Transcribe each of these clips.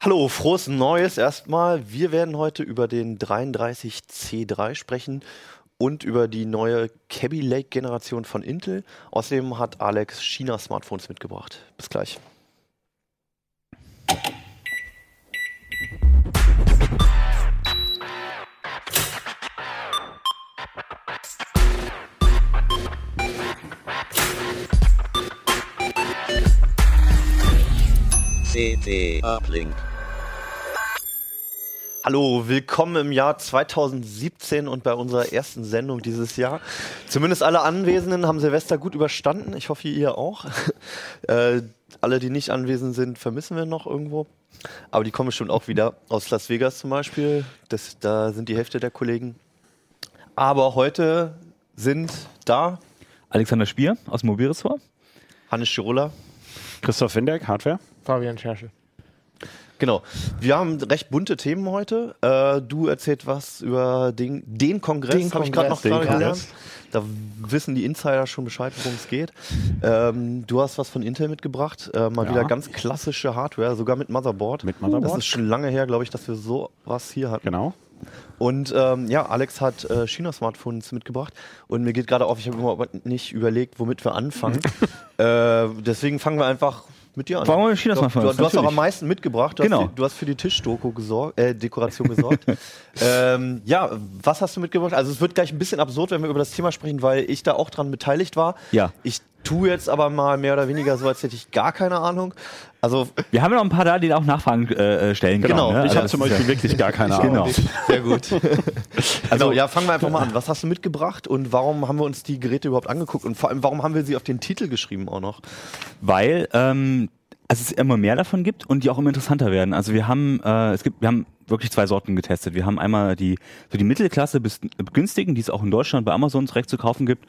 Hallo, frohes Neues erstmal. Wir werden heute über den 33C3 sprechen und über die neue Kaby Lake Generation von Intel. Außerdem hat Alex China Smartphones mitgebracht. Bis gleich. CT Uplink. Hallo, willkommen im Jahr 2017 und bei unserer ersten Sendung dieses Jahr. Zumindest alle Anwesenden haben Silvester gut überstanden. Ich hoffe, ihr auch. äh, alle, die nicht anwesend sind, vermissen wir noch irgendwo. Aber die kommen schon auch wieder aus Las Vegas zum Beispiel. Das, da sind die Hälfte der Kollegen. Aber heute sind da Alexander Spier aus dem Mobilressort. Hannes Schirola. Christoph Windeck, Hardware. Fabian Scherschel. Genau. Wir haben recht bunte Themen heute. Äh, du erzählst was über den, den Kongress, Den habe ich gerade noch den gelernt. Da wissen die Insider schon Bescheid, worum es geht. Ähm, du hast was von Intel mitgebracht. Äh, mal Ja. wieder ganz klassische Hardware, sogar mit Motherboard. Mit Motherboard. Das ist schon lange her, glaube ich, dass wir so was hier hatten. Genau. Und ähm, ja, Alex hat äh, China-Smartphones mitgebracht und mir geht gerade auf, ich habe überhaupt nicht überlegt, womit wir anfangen. äh, deswegen fangen wir einfach mit dir an. Fangen wir mit China-Smartphones, Du, du hast auch am meisten mitgebracht. Du, Genau. hast, für, du hast für die Tischdeko gesorgt, äh, Dekoration gesorgt. ähm, ja, was hast du mitgebracht? Also es wird gleich ein bisschen absurd, wenn wir über das Thema sprechen, weil ich da auch dran beteiligt war. Ja. Ich tue jetzt aber mal mehr oder weniger so, als hätte ich gar keine Ahnung. Also Wir haben ja noch ein paar da, die auch Nachfragen äh, stellen Genau, können. Ne? Ich habe das zum Beispiel wirklich gar keine Genau. Ahnung. Sehr gut. also ja, fangen wir einfach mal an. Was hast du mitgebracht und warum haben wir uns die Geräte überhaupt angeguckt und vor allem warum haben wir sie auf den Titel geschrieben auch noch? weil ähm, also es immer mehr davon gibt und die auch immer interessanter werden. Also wir haben äh, es gibt wir haben wirklich zwei Sorten getestet. Wir haben einmal die so die Mittelklasse bis günstigen, die es auch in Deutschland bei Amazon direkt zu kaufen gibt.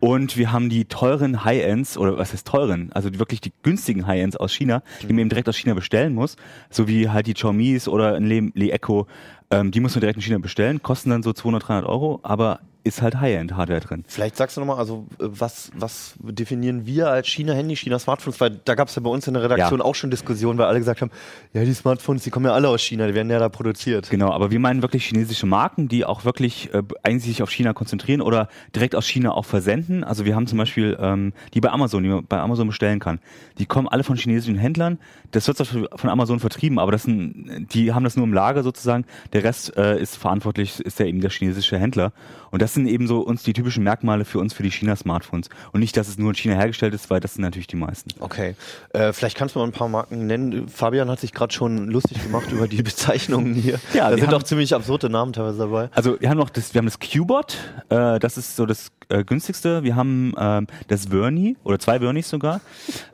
Und wir haben die teuren High-Ends, oder was heißt teuren? Also wirklich die günstigen High-Ends aus China, die man eben direkt aus China bestellen muss. So wie halt die Xiaomi's oder ein Le, Le Echo. Ähm, die muss man direkt in China bestellen, kosten dann so 200, 300 Euro, aber ist halt High-End-Hardware drin. Vielleicht sagst du nochmal, also äh, was, was definieren wir als China-Handy, China-Smartphones? Weil da gab es ja bei uns in der Redaktion Ja. auch schon Diskussionen, weil alle gesagt haben, ja, die Smartphones, die kommen ja alle aus China, die werden ja da produziert. Genau, aber wir meinen wirklich chinesische Marken, die auch wirklich äh, eigentlich sich auf China konzentrieren oder direkt aus China auch versenden. Also wir haben zum Beispiel ähm, die bei Amazon, die man bei Amazon bestellen kann. Die kommen alle von chinesischen Händlern. Das wird zwar von Amazon vertrieben, aber das sind, die haben das nur im Lager sozusagen. Der Rest äh, ist verantwortlich, ist ja eben der chinesische Händler. Und das sind eben so uns die typischen Merkmale für uns für die China-Smartphones. Und nicht, dass es nur in China hergestellt ist, weil das sind natürlich die meisten. Okay, äh, vielleicht kannst du mal ein paar Marken nennen. Fabian hat sich gerade schon lustig gemacht über die Bezeichnungen hier. Ja, da sind haben- auch ziemlich absurde Namen teilweise dabei. Also wir haben noch das, wir haben das Qbot, äh, das ist so das äh, günstigste. Wir haben ähm, das Verni oder zwei Vernis sogar.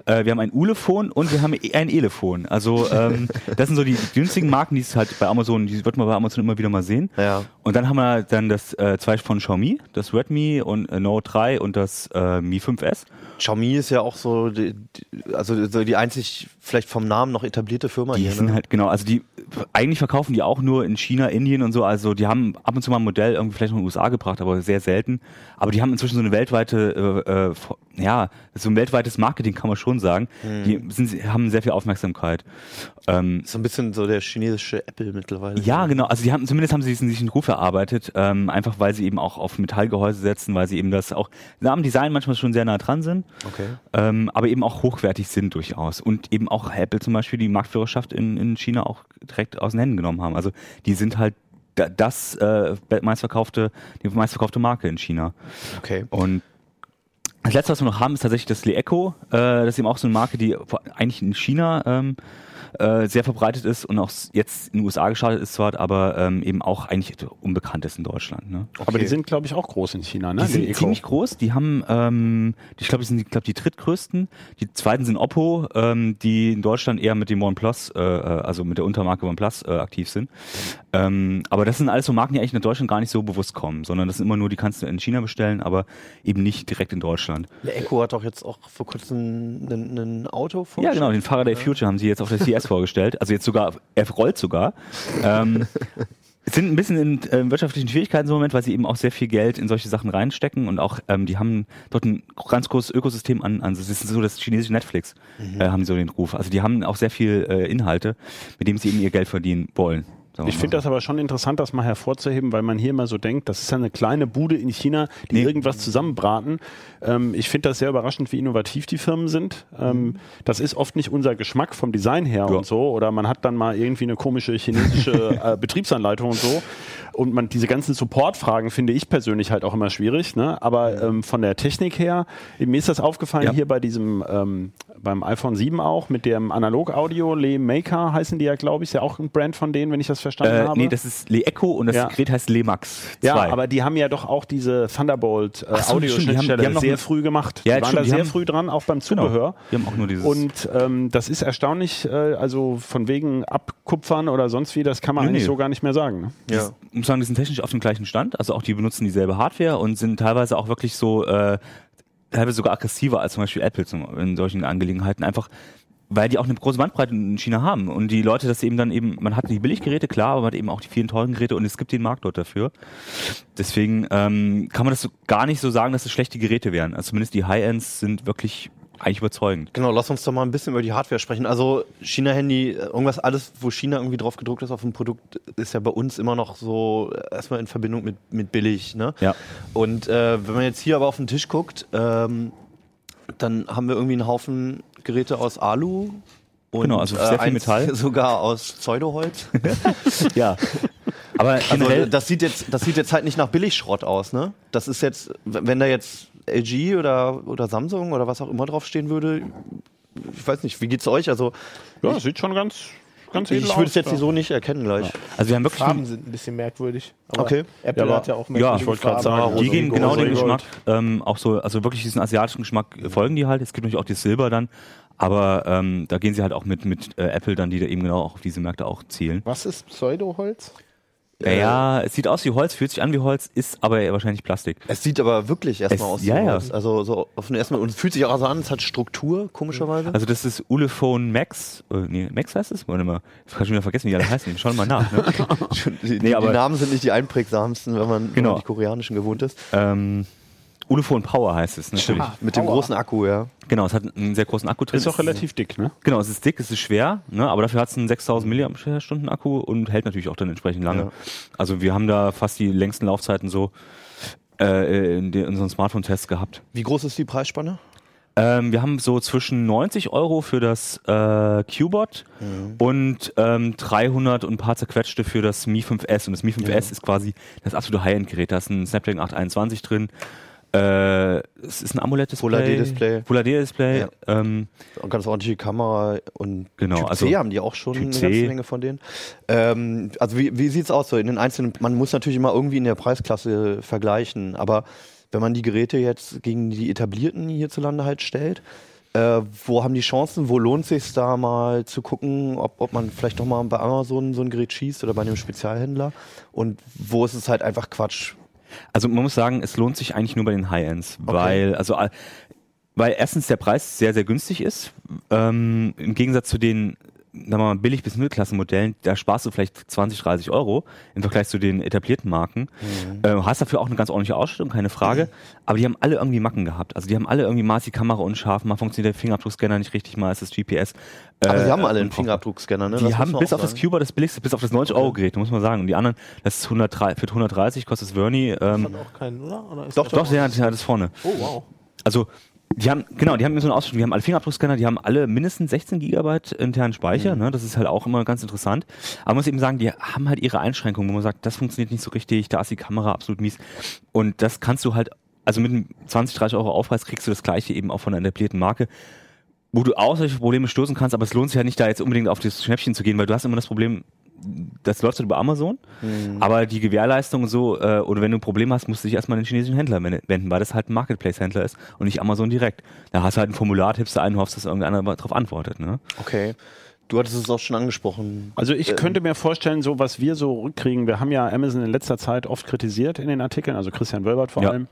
Äh, wir haben ein Ulefon und wir haben ein Elefon. Also ähm, das sind so die günstigen Marken, die es halt bei Amazon, die wird man bei Amazon immer wieder mal sehen. Ja. Und dann haben wir dann das äh, zwei von Xiaomi, das Redmi und äh, Note 3 und das äh, Mi 5S. Xiaomi ist ja auch so, die, die, also so die einzig vielleicht vom Namen noch etablierte Firma Die hier. sind ne? halt, genau, also die eigentlich verkaufen die auch nur in China, Indien und so. Also die haben ab und zu mal ein Modell irgendwie vielleicht noch in den USA gebracht, aber sehr selten. Aber die haben inzwischen so eine weltweite, äh, äh, ja, so ein weltweites Marketing kann man schon sagen. Die sind, haben sehr viel Aufmerksamkeit. Ähm, so ein bisschen so der chinesische Apple mittlerweile. ja, genau. Also die haben zumindest haben sie diesen, diesen Ruf erarbeitet, ähm, einfach weil sie eben auch auf Metallgehäuse setzen, weil sie eben das auch am Design manchmal schon sehr nah dran sind, Okay. ähm, aber eben auch hochwertig sind durchaus und eben auch Apple zum Beispiel die Marktführerschaft in, in China auch direkt aus den Händen genommen haben. Also die sind halt da- das äh, meistverkaufte, die meistverkaufte Marke in China. Okay. Und das letzte, was wir noch haben, ist tatsächlich das Le Echo. Äh, das ist eben auch so eine Marke, die eigentlich in China ähm, äh, sehr verbreitet ist und auch jetzt in den USA gestartet ist zwar, aber ähm, eben auch eigentlich unbekannt ist in Deutschland. Ne? Aber die sind, glaube ich, auch groß in China, ne? Die sind Eco. ziemlich groß. Die haben, ähm, ich glaube, die sind, ich glaube, die drittgrößten. Die zweiten sind Oppo, ähm, die in Deutschland eher mit dem OnePlus, äh, äh, also mit der Untermarke OnePlus äh, aktiv sind. Ähm, aber das sind alles so Marken, die eigentlich in Deutschland gar nicht so bewusst kommen, sondern das sind immer nur, die kannst du in China bestellen, aber eben nicht direkt in Deutschland. Der Echo hat doch jetzt auch vor kurzem ein, ein Auto Ja, genau, den Faraday Future haben sie jetzt auf der CS vorgestellt. Also jetzt sogar, er rollt sogar. Ähm, sind ein bisschen in äh, wirtschaftlichen Schwierigkeiten im Moment, weil sie eben auch sehr viel Geld in solche Sachen reinstecken und auch, ähm, die haben dort ein ganz großes Ökosystem an, an das ist so das chinesische Netflix, äh, haben so den Ruf. Also die haben auch sehr viel äh, Inhalte, mit dem sie eben ihr Geld verdienen wollen. Ich finde das aber schon interessant, das mal hervorzuheben, weil man hier immer so denkt, das ist ja eine kleine Bude in China, die Nee. irgendwas zusammenbraten. Ähm, ich finde das sehr überraschend, wie innovativ die Firmen sind. Ähm, das ist oft nicht unser Geschmack vom Design her Ja. und so. Oder man hat dann mal irgendwie eine komische chinesische äh, Betriebsanleitung und so. Und man diese ganzen Support-Fragen finde ich persönlich halt auch immer schwierig. Ne? Aber ähm, von der Technik her, mir ist das aufgefallen Ja. hier bei diesem ähm, beim iPhone 7 auch mit dem Analog-Audio, Le Maker heißen die ja, glaube ich, ist ja auch ein Brand von denen, wenn ich das verstanden Äh, habe. nee, das ist Le Echo und das Ja. Gerät heißt Le Max 2. Ja, aber die haben ja doch auch diese Thunderbolt äh, so, haben- Audioschnittstelle sehr früh gemacht. Ja, die waren da die sehr haben- früh dran, auch beim Genau. Zubehör. Die haben auch nur dieses. Und ähm, das ist erstaunlich, äh, also von wegen Abkupfern oder sonst wie, das kann man Nee, eigentlich nee. so gar nicht mehr sagen. Ne? Ja. Muss sagen, die sind technisch auf dem gleichen Stand. Also auch die benutzen dieselbe Hardware und sind teilweise auch wirklich so, äh, teilweise sogar aggressiver als zum Beispiel Apple zum, in solchen Angelegenheiten. Einfach, weil die auch eine große Bandbreite in China haben. Und die Leute das eben dann eben, man hat die Billiggeräte, klar, aber man hat eben auch die vielen teuren Geräte und es gibt den Markt dort dafür. Deswegen ähm, kann man das so gar nicht so sagen, dass es schlechte Geräte wären. Also zumindest die High-Ends sind wirklich eigentlich überzeugend. Genau, lass uns doch mal ein bisschen über die Hardware sprechen. Also China-Handy, irgendwas, alles, wo China irgendwie drauf gedruckt ist auf dem Produkt, ist ja bei uns immer noch so äh, erstmal in Verbindung mit, mit billig. Ne? Ja. Und äh, wenn man jetzt hier aber auf den Tisch guckt, ähm, dann haben wir irgendwie einen Haufen Geräte aus Alu. Und, Genau, also sehr viel eins Metall. Sogar aus Pseudoholz. Ja. Aber Also das sieht jetzt, das sieht jetzt halt nicht nach Billigschrott aus, ne? Das ist jetzt, wenn da jetzt LG oder, oder Samsung oder was auch immer draufstehen würde, ich weiß nicht, wie geht's euch? Also Ja, das sieht schon ganz, ganz edel ich würde es jetzt ja. so nicht erkennen gleich. also wir haben wirklich Farben sind ein bisschen merkwürdig. Aber Okay. Apple Ja, aber- hat ja auch Ja, merkwürdige ich wollte gerade Farben. sagen, Die gehen genau den Gold. Geschmack, ähm, auch so, also wirklich diesen asiatischen Geschmack folgen die halt. Es gibt natürlich auch das Silber dann, aber ähm, da gehen sie halt auch mit mit äh, Apple dann, die da eben genau auch auf diese Märkte auch zielen. Was ist Pseudoholz? Ja, ja, es sieht aus wie Holz, fühlt sich an wie Holz, ist aber wahrscheinlich Plastik. Es sieht aber wirklich erstmal aus. ja, wie ja. Holz. Also so auf den ersten Mal, und es fühlt sich auch so an, es hat Struktur, komischerweise. Also das ist Ulefone Max, äh, nee, Max heißt es? Warte mal, ich kann schon wieder vergessen, wie alle heißen. Schau mal nach. Ne? die, nee, aber- die Namen sind nicht die einprägsamsten, wenn man, wenn Genau. man die koreanischen gewohnt ist. ähm, Ulefone Power heißt es. Ne? Ah, Mit dem großen Akku, ja. Genau, es hat einen sehr großen Akku drin. Ist auch relativ dick, ne? Genau, es ist dick, es ist schwer, ne, aber dafür hat es einen 6000 mAh Akku und hält natürlich auch dann entsprechend lange. Ja. Also wir haben da fast die längsten Laufzeiten so äh, in, den, in unseren Smartphone-Tests gehabt. Wie groß ist die Preisspanne? Ähm, wir haben so zwischen 90 Euro für das äh, Qbot und ähm, 300 und ein paar zerquetschte für das Mi 5S. Und das Mi 5S ist quasi das absolute High-End-Gerät. Da ist ein Snapdragon 821 drin. Äh, es ist ein AMOLED-Display. Full HD-Display. Full HD-Display. Ja. Ähm, Und ganz ordentliche Kamera und Genau, Typ also C haben die auch schon Typ eine ganze Menge von denen. Ähm, also wie, wie sieht's aus so in den einzelnen, man muss natürlich immer irgendwie in der Preisklasse vergleichen, aber wenn man die Geräte jetzt gegen die etablierten hierzulande halt stellt, äh, wo haben die Chancen, wo lohnt sich da mal zu gucken, ob, ob man vielleicht doch mal bei Amazon so ein Gerät schießt oder bei einem Spezialhändler und wo ist es halt einfach Quatsch. Also man muss sagen, es lohnt sich eigentlich nur bei den High-Ends, weil also äh, weil erstens der Preis sehr sehr günstig ist ähm, im Gegensatz zu den sagen wir mal, billig bis Mittelklasse-Modellen, da sparst du vielleicht 20, 30 Euro im Vergleich zu den etablierten Marken. Äh, hast dafür auch eine ganz ordentliche Ausstattung, keine Frage. Aber die haben alle irgendwie Macken gehabt. Also die haben alle irgendwie mal ist die Kamera unscharf, mal funktioniert der Fingerabdruckscanner nicht richtig, mal ist das GPS. Aber äh, sie haben alle einen. Fingerabdruckscanner, ne? Die Das haben bis auf das sagen. Cuba das billigste, bis auf das 90-Euro-Gerät, muss man sagen. Und die anderen, das ist 103, für 130 kostet es Verni. Ähm, Hat auch keinen, oder? oder ist Doch, das doch, der hat, es vorne. Oh, wow. Also, die haben, genau, die haben so eine Ausstattung, die haben alle Fingerabdruckscanner, die haben alle mindestens 16 Gigabyte internen Speicher, ne, das ist halt auch immer ganz interessant. Aber man muss eben sagen, die haben halt ihre Einschränkungen, wo man sagt, das funktioniert nicht so richtig, da ist die Kamera absolut mies. Und das kannst du halt, also mit einem 20, 30 Euro Aufpreis kriegst du das gleiche eben auch von einer etablierten Marke. wo du auch solche Probleme stoßen kannst, aber es lohnt sich ja nicht, da jetzt unbedingt auf das Schnäppchen zu gehen, weil du hast immer das Problem, das läuft halt über Amazon, aber die Gewährleistung und so, äh, oder wenn du ein Problem hast, musst du dich erstmal an den chinesischen Händler wen- wenden, weil das halt ein Marketplace-Händler ist und nicht Amazon direkt. Da hast du halt ein Formular, tippst du ein, hoffst, dass irgendeiner darauf antwortet. Ne? Okay. Du hattest es auch schon angesprochen. Also ich könnte mir vorstellen, so was wir so rückkriegen, wir haben ja Amazon in letzter Zeit oft kritisiert in den Artikeln, also Christian Wölbert vor Ja. allem.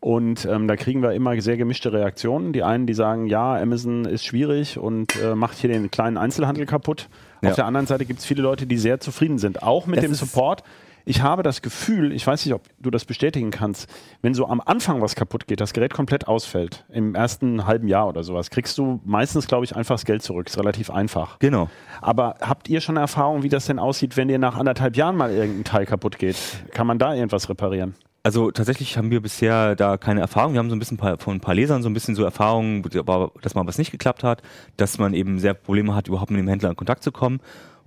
Und ähm, da kriegen wir immer sehr gemischte Reaktionen. Die einen, die sagen, ja, Amazon ist schwierig und äh, macht hier den kleinen Einzelhandel kaputt. Ja. Auf der anderen Seite gibt es viele Leute, die sehr zufrieden sind, auch mit Das dem Support. Ich habe das Gefühl, ich weiß nicht, ob du das bestätigen kannst, wenn so am Anfang was kaputt geht, das Gerät komplett ausfällt, im ersten halben Jahr oder sowas, kriegst du meistens, glaube ich, einfach das Geld zurück. Ist relativ einfach. Genau. Aber habt ihr schon Erfahrung, wie das denn aussieht, wenn dir nach anderthalb Jahren mal irgendein Teil kaputt geht? Kann man da irgendwas reparieren? Also tatsächlich haben wir bisher da keine Erfahrung. Wir haben so ein bisschen von ein paar Lesern so ein bisschen so Erfahrungen, dass mal was nicht geklappt hat, dass man eben sehr Probleme hat, überhaupt mit dem Händler in Kontakt zu kommen.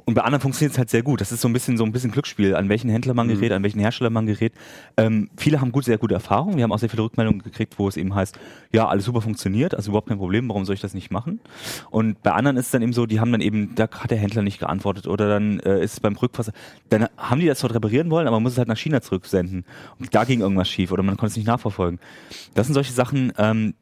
Und bei anderen funktioniert es halt sehr gut. Das ist so ein bisschen so ein bisschen Glücksspiel, an welchen Händler man gerät, an welchen Hersteller man gerät. Ähm, viele haben gut, sehr gute Erfahrungen. Wir haben auch sehr viele Rückmeldungen gekriegt, wo es eben heißt, ja, alles super funktioniert, also überhaupt kein Problem, warum soll ich das nicht machen? Und bei anderen ist es dann eben so, die haben dann eben, da hat der Händler nicht geantwortet oder dann äh, ist es beim Rückfass, dann haben die das dort reparieren wollen, aber man muss es halt nach China zurücksenden. Und da ging irgendwas schief oder man konnte es nicht nachverfolgen. Das sind solche Sachen, ähm,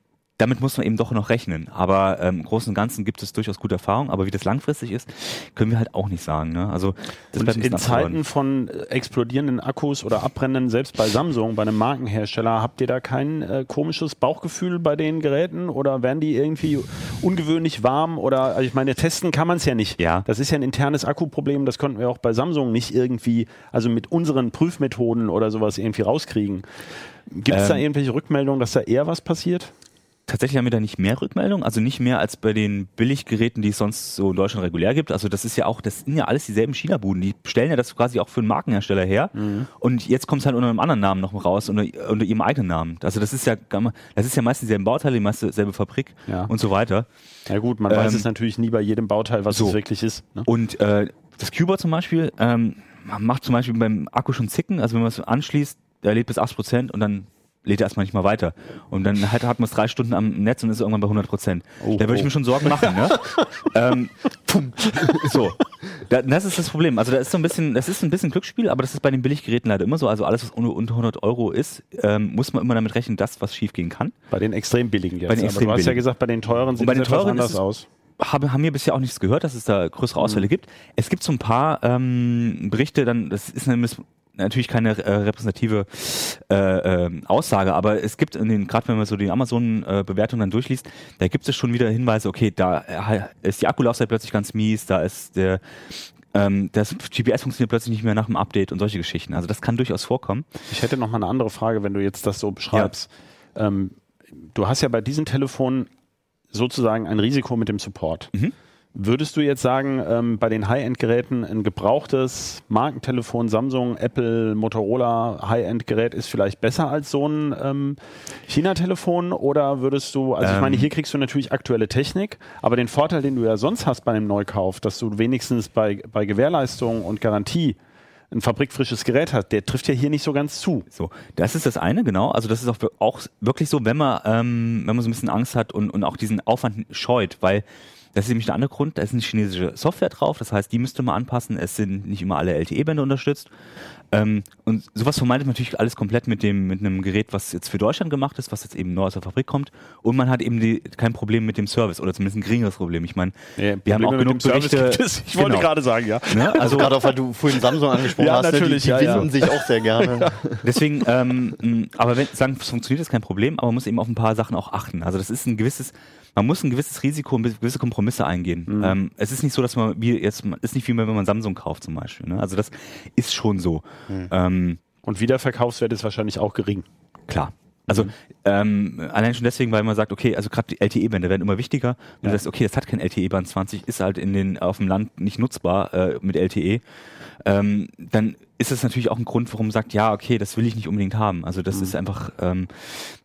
damit muss man eben doch noch rechnen. Aber ähm, im Großen und Ganzen gibt es durchaus gute Erfahrungen, aber wie das langfristig ist, können wir halt auch nicht sagen. Ne? Also das Und in. Zeiten von äh, explodierenden Akkus oder abbrennenden, selbst bei Samsung, bei einem Markenhersteller, habt ihr da kein äh, komisches Bauchgefühl bei den Geräten oder werden die irgendwie ungewöhnlich warm oder also ich meine, testen kann man es ja nicht. Ja. Das ist ja ein internes Akkuproblem, das konnten wir auch bei Samsung nicht irgendwie, also mit unseren Prüfmethoden oder sowas irgendwie rauskriegen. Gibt es da Ähm, irgendwelche Rückmeldungen, dass da eher was passiert? Tatsächlich haben wir da nicht mehr Rückmeldungen, also nicht mehr als bei den Billiggeräten, die es sonst so in Deutschland regulär gibt. Also das ist ja auch, das sind ja alles dieselben China-Buden. Die stellen ja das quasi auch für einen Markenhersteller her. Mhm. Und jetzt kommt es halt unter einem anderen Namen noch raus, unter, unter ihrem eigenen Namen. Also das ist ja, das ist ja meistens dieselben Bauteile, die meiste selbe Fabrik Ja. und so weiter. Ja gut, man weiß Ähm, es natürlich nie bei jedem Bauteil, was so. es wirklich ist. Ne? Und äh, das Keyboard zum Beispiel ähm, macht zum Beispiel beim Akku schon Zicken. Also wenn man es anschließt, der lädt bis 80% und dann lädt er erstmal nicht mal weiter. Und dann halt hat man es drei Stunden am Netz und ist irgendwann bei 100%. Oh, da würde ich oh. mir schon Sorgen machen. Ne? ähm, so. Da, das ist das Problem. Also da ist so ein bisschen, das ist ein bisschen Glücksspiel, aber das ist bei den Billiggeräten leider immer so. Also alles, was unter unter 100 Euro ist, ähm, muss man immer damit rechnen, dass was schief gehen kann. Bei den extrem billigen jetzt. Bei den Aber extrem du hast ja gesagt, bei den teuren sieht bei es etwas teuren anders aus. haben, haben wir bisher auch nichts gehört, dass es da größere Ausfälle gibt. Es gibt so ein paar ähm, Berichte, dann das ist nämlich natürlich keine äh, repräsentative äh, ähm, Aussage, aber es gibt in den, gerade wenn man so die Amazon-Bewertung dann durchliest, da gibt es schon wieder Hinweise, okay, da äh, ist die Akkulaufzeit plötzlich ganz mies, da ist der ähm, das GPS funktioniert plötzlich nicht mehr nach dem Update und solche Geschichten. Also das kann durchaus vorkommen. Ich hätte noch mal eine andere Frage, wenn du jetzt das so beschreibst. Ähm, du hast ja bei diesen Telefonen sozusagen ein Risiko mit dem Support. Mhm. Würdest du jetzt sagen, ähm, bei den High-End-Geräten ein gebrauchtes Markentelefon, Samsung, Apple, Motorola High-End-Gerät ist vielleicht besser als so ein ähm, China-Telefon? Oder würdest du, also ich Ähm. meine, hier kriegst du natürlich aktuelle Technik, aber den Vorteil, den du ja sonst hast bei einem Neukauf, dass du wenigstens bei, bei Gewährleistung und Garantie ein fabrikfrisches Gerät hast, der trifft ja hier nicht so ganz zu. So, das ist das eine, genau. Also das ist auch, auch wirklich so, wenn man, ähm, wenn man so ein bisschen Angst hat und, und auch diesen Aufwand scheut, weil das ist nämlich der andere Grund, da ist eine chinesische Software drauf, das heißt, die müsste man anpassen, es sind nicht immer alle LTE-Bänder unterstützt. Ähm, und sowas vermeidet man natürlich alles komplett mit dem, mit einem Gerät, was jetzt für Deutschland gemacht ist, was jetzt eben neu aus der Fabrik kommt. Und man hat eben die, kein Problem mit dem Service oder zumindest ein geringeres Problem. Ich meine, wir haben auch genug Berichte. Ich wollte Genau. gerade sagen, ja. Ne? Also gerade auch, weil du vorhin Samsung angesprochen Ja, hast, ne? natürlich, die, die ja, ja. sich auch sehr gerne. Deswegen, ähm, aber wenn sagen, es funktioniert, ist kein Problem, aber man muss eben auf ein paar Sachen auch achten. Also das ist ein gewisses, man muss ein gewisses Risiko, und gewisse Kompromisse eingehen. Mhm. Ähm, es ist nicht so, dass man wie jetzt, ist nicht wie wenn man Samsung kauft zum Beispiel. Ne? Also das ist schon so. Mhm. Ähm, Und Wiederverkaufswert ist wahrscheinlich auch gering. Klar. Also ähm, allein schon deswegen, weil man sagt, okay, also gerade die LTE-Bänder werden immer wichtiger. Wenn du sagst, okay, das hat kein LTE-Band 20, ist halt in den auf dem Land nicht nutzbar äh, mit LTE, ähm, dann ist das natürlich auch ein Grund, warum man sagt, ja, okay, das will ich nicht unbedingt haben. Also das ist einfach, ähm,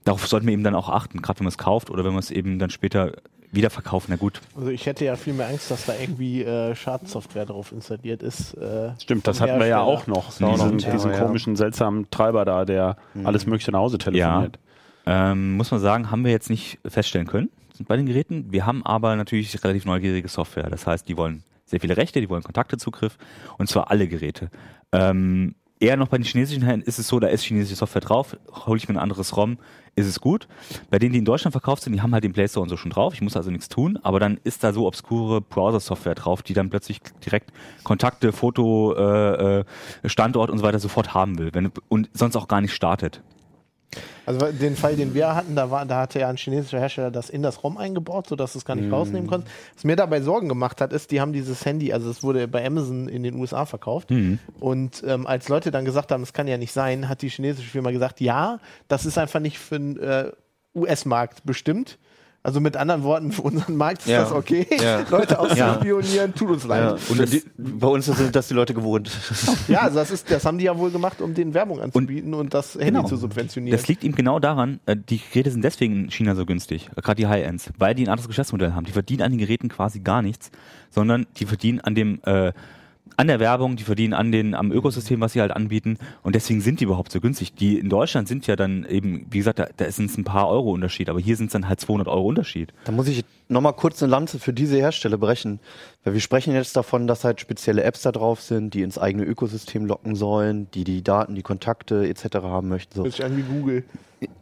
darauf sollten wir eben dann auch achten, gerade wenn man es kauft oder wenn man es eben dann später wieder verkauft. Na gut, Also ich hätte ja viel mehr Angst, dass da irgendwie äh, Schadsoftware drauf installiert ist. Äh, Stimmt, das hatten wir ja auch noch. War auch noch Diesen, Thema, diesen ja. komischen, seltsamen Treiber da, der alles mögliche nach Hause telefoniert. ähm, muss man sagen, haben wir jetzt nicht feststellen können. bei den Geräten. Wir haben aber natürlich relativ neugierige Software. Das heißt, die wollen sehr viele Rechte, die wollen Kontaktezugriff und zwar alle Geräte. Ähm, eher noch bei den chinesischen Händlern ist es so, da ist chinesische Software drauf, hole ich mir ein anderes ROM, ist es gut. Bei denen, die in Deutschland verkauft sind, die haben halt den Play Store und so schon drauf, ich muss also nichts tun, aber dann ist da so obskure Browser-Software drauf, die dann plötzlich direkt Kontakte, Foto, äh, äh, Standort und so weiter sofort haben will wenn, und sonst auch gar nicht startet. Also den Fall, den wir hatten, da, war, da hatte ja ein chinesischer Hersteller das in das ROM eingebaut, sodass du es gar nicht rausnehmen konntest. Was mir dabei Sorgen gemacht hat, ist, die haben dieses Handy, also es wurde bei Amazon in den USA verkauft. Und ähm, als Leute dann gesagt haben, es kann ja nicht sein, hat die chinesische Firma gesagt, ja, das ist einfach nicht für den äh, US-Markt bestimmt. Also mit anderen Worten, für unseren Markt ist Ja. das okay. Ja. Leute auszuspionieren, tut uns Ja. leid. Und die, bei uns sind das die Leute gewohnt. Ja, also das, ist, das haben die ja wohl gemacht, um den Werbung anzubieten und, das Handy Genau. zu subventionieren. Das liegt ihm genau daran, äh, die Geräte sind deswegen in China so günstig, äh, gerade die High-Ends, weil die ein anderes Geschäftsmodell haben. Die verdienen an den Geräten quasi gar nichts, sondern die verdienen an dem äh, an der Werbung, die verdienen an den am Ökosystem, was sie halt anbieten und deswegen sind die überhaupt so günstig. Die in Deutschland sind ja dann eben, wie gesagt, da, da ist es ein paar Euro Unterschied, aber hier sind es dann halt 200 Euro Unterschied. Da muss ich nochmal kurz eine Lanze für diese Hersteller brechen. Weil wir sprechen jetzt davon, dass halt spezielle Apps da drauf sind, die ins eigene Ökosystem locken sollen, die die Daten, die Kontakte etc. haben möchten. So. Hört sich an wie Google.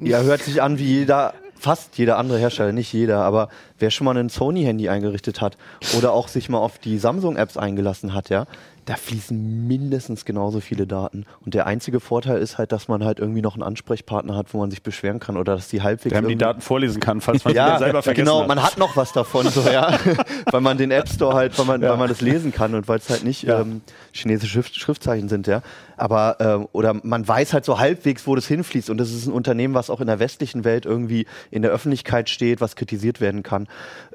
Ja, hört sich an wie jeder, fast jeder andere Hersteller, nicht jeder, aber wer schon mal ein Sony-Handy eingerichtet hat oder auch sich mal auf die Samsung-Apps eingelassen hat, ja, da fließen mindestens genauso viele Daten. Und der einzige Vorteil ist halt, dass man halt irgendwie noch einen Ansprechpartner hat, wo man sich beschweren kann oder dass die halbwegs Der die Daten vorlesen kann, falls man ja, ja, selber vergessen genau, hat. man hat noch was davon, so, ja. weil man den App Store halt, weil man, weil man das lesen kann und weil es halt nicht Ja. ähm, chinesische Schrift, Schriftzeichen sind, ja. Aber, ähm, oder man weiß halt so halbwegs, wo das hinfließt und das ist ein Unternehmen, was auch in der westlichen Welt irgendwie in der Öffentlichkeit steht, was kritisiert werden kann.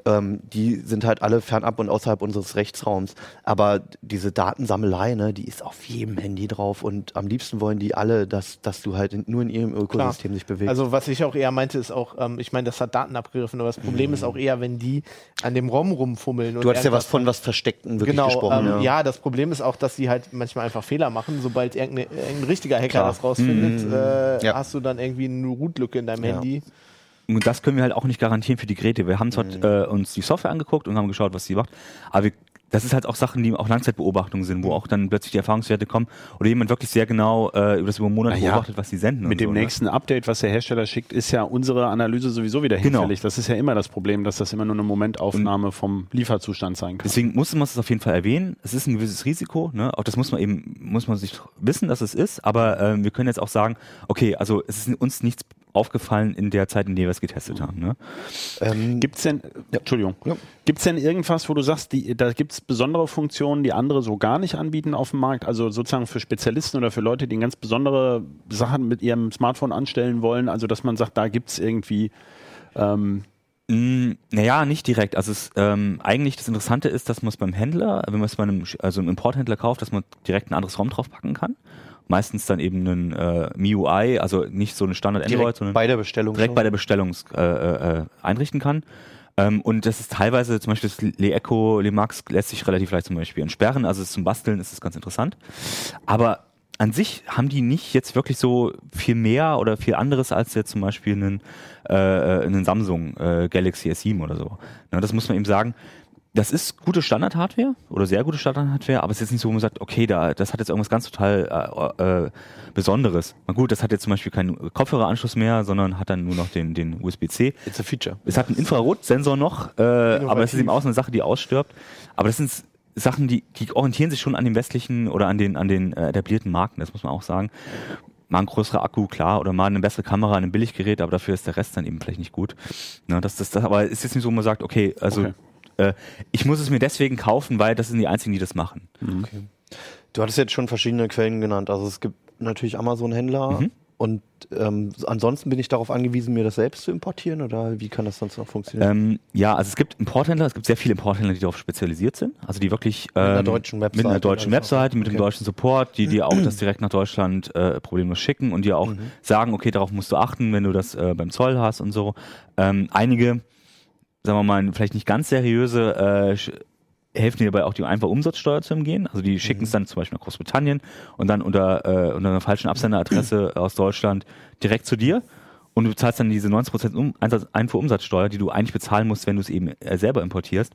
Ähm, die sind halt alle fernab und außerhalb unseres Rechtsraums. Aber diese Datensammelei, ne, die ist auf jedem Handy drauf und am liebsten wollen die alle, dass, dass du halt in, nur in ihrem Ökosystem sich bewegst. Also was ich auch eher meinte, ist auch, ähm, ich meine, das hat Daten abgegriffen, aber das Problem ist auch eher, wenn die an dem ROM rumfummeln. und du hast ja was von was Versteckten wirklich Genau, gesprochen. ähm, ja. das Problem ist auch, dass sie halt manchmal einfach Fehler machen. Sobald irgendein, richtiger Hacker Klar. das rausfindet, äh, Ja. hast du dann irgendwie eine Root-Lücke in deinem Ja. Handy. Und das können wir halt auch nicht garantieren für die Geräte. Wir haben zwar äh, uns die Software angeguckt und haben geschaut, was sie macht, aber wir, das ist halt auch Sachen, die auch Langzeitbeobachtungen sind, wo auch dann plötzlich die Erfahrungswerte kommen oder jemand wirklich sehr genau äh, über das über Monate Na ja, beobachtet, was sie senden. Mit und dem so, ne? nächsten Update, was der Hersteller schickt, ist ja unsere Analyse sowieso wieder Genau. hinfällig. Das ist ja immer das Problem, dass das immer nur eine Momentaufnahme vom Lieferzustand sein kann. Deswegen muss man es auf jeden Fall erwähnen. Es ist ein gewisses Risiko, ne? Auch das muss man eben, muss man sich wissen, dass es ist. Aber ähm, wir können jetzt auch sagen, okay, also es ist uns nichts aufgefallen in der Zeit, in der wir es getestet haben. Ne? Ähm, Gibt's denn, Entschuldigung, Ja. gibt's denn irgendwas, wo du sagst, die, da gibt's besondere Funktionen, die andere so gar nicht anbieten auf dem Markt? Also sozusagen für Spezialisten oder für Leute, die ganz besondere Sachen mit ihrem Smartphone anstellen wollen? Also dass man sagt, da gibt's irgendwie ähm, Mm, naja, nicht direkt. Also es, ähm, eigentlich das Interessante ist, dass man es beim Händler, wenn man es bei einem, also einem Importhändler kauft, dass man direkt ein anderes ROM draufpacken kann. Meistens dann eben einen äh, MIUI, also nicht so eine Standard Android, direkt sondern bei der Bestellung. direkt schon. bei der Bestellung äh, äh, einrichten kann. Ähm, und das ist teilweise, zum Beispiel das Le Echo, Le Max lässt sich relativ leicht zum Beispiel entsperren. Also zum Basteln ist das ganz interessant. Aber an sich haben die nicht jetzt wirklich so viel mehr oder viel anderes als jetzt zum Beispiel einen, äh, einen Samsung äh, Galaxy S7 oder so. Na, das muss man eben sagen. Das ist gute Standard-Hardware oder sehr gute Standard-Hardware, aber es ist jetzt nicht so, wo man sagt, okay, da, das hat jetzt irgendwas ganz total äh, äh, Besonderes. Na gut, das hat jetzt zum Beispiel keinen Kopfhöreranschluss mehr, sondern hat dann nur noch den, den USB-C. It's a feature. Es hat einen Infrarotsensor noch, äh, aber es ist eben auch so eine Sache, die ausstirbt. Aber das sind Sachen, die, die orientieren sich schon an den westlichen oder an den, an den äh, etablierten Marken, das muss man auch sagen. Mal ein größerer Akku, klar, oder mal eine bessere Kamera, ein Billiggerät, aber dafür ist der Rest dann eben vielleicht nicht gut. Na, das, das, das, aber es ist jetzt nicht so, wo man sagt, okay, also Okay. Äh, ich muss es mir deswegen kaufen, weil das sind die einzigen, die das machen. Du hattest jetzt schon verschiedene Quellen genannt. Also es gibt natürlich Amazon-Händler Mhm. und ähm, ansonsten bin ich darauf angewiesen, mir das selbst zu importieren oder wie kann das sonst noch funktionieren? Ähm, ja, also es gibt Importhändler, es gibt sehr viele Importhändler, die darauf spezialisiert sind, also die wirklich ähm, einer deutschen mit einer deutschen. Webseite, mit dem Okay. deutschen Support, die dir auch das direkt nach Deutschland äh, problemlos schicken und dir auch sagen, okay, darauf musst du achten, wenn du das äh, beim Zoll hast und so. Ähm, einige, sagen wir mal, vielleicht nicht ganz seriöse, äh, helfen dir dabei auch die einfache Umsatzsteuer zu umgehen. Also die schicken es dann zum Beispiel nach Großbritannien und dann unter, äh, unter einer falschen Absenderadresse aus Deutschland direkt zu dir. und du zahlst dann diese 90% um, Einsatz, Einfuhrumsatzsteuer, die du eigentlich bezahlen musst, wenn du es eben äh, selber importierst,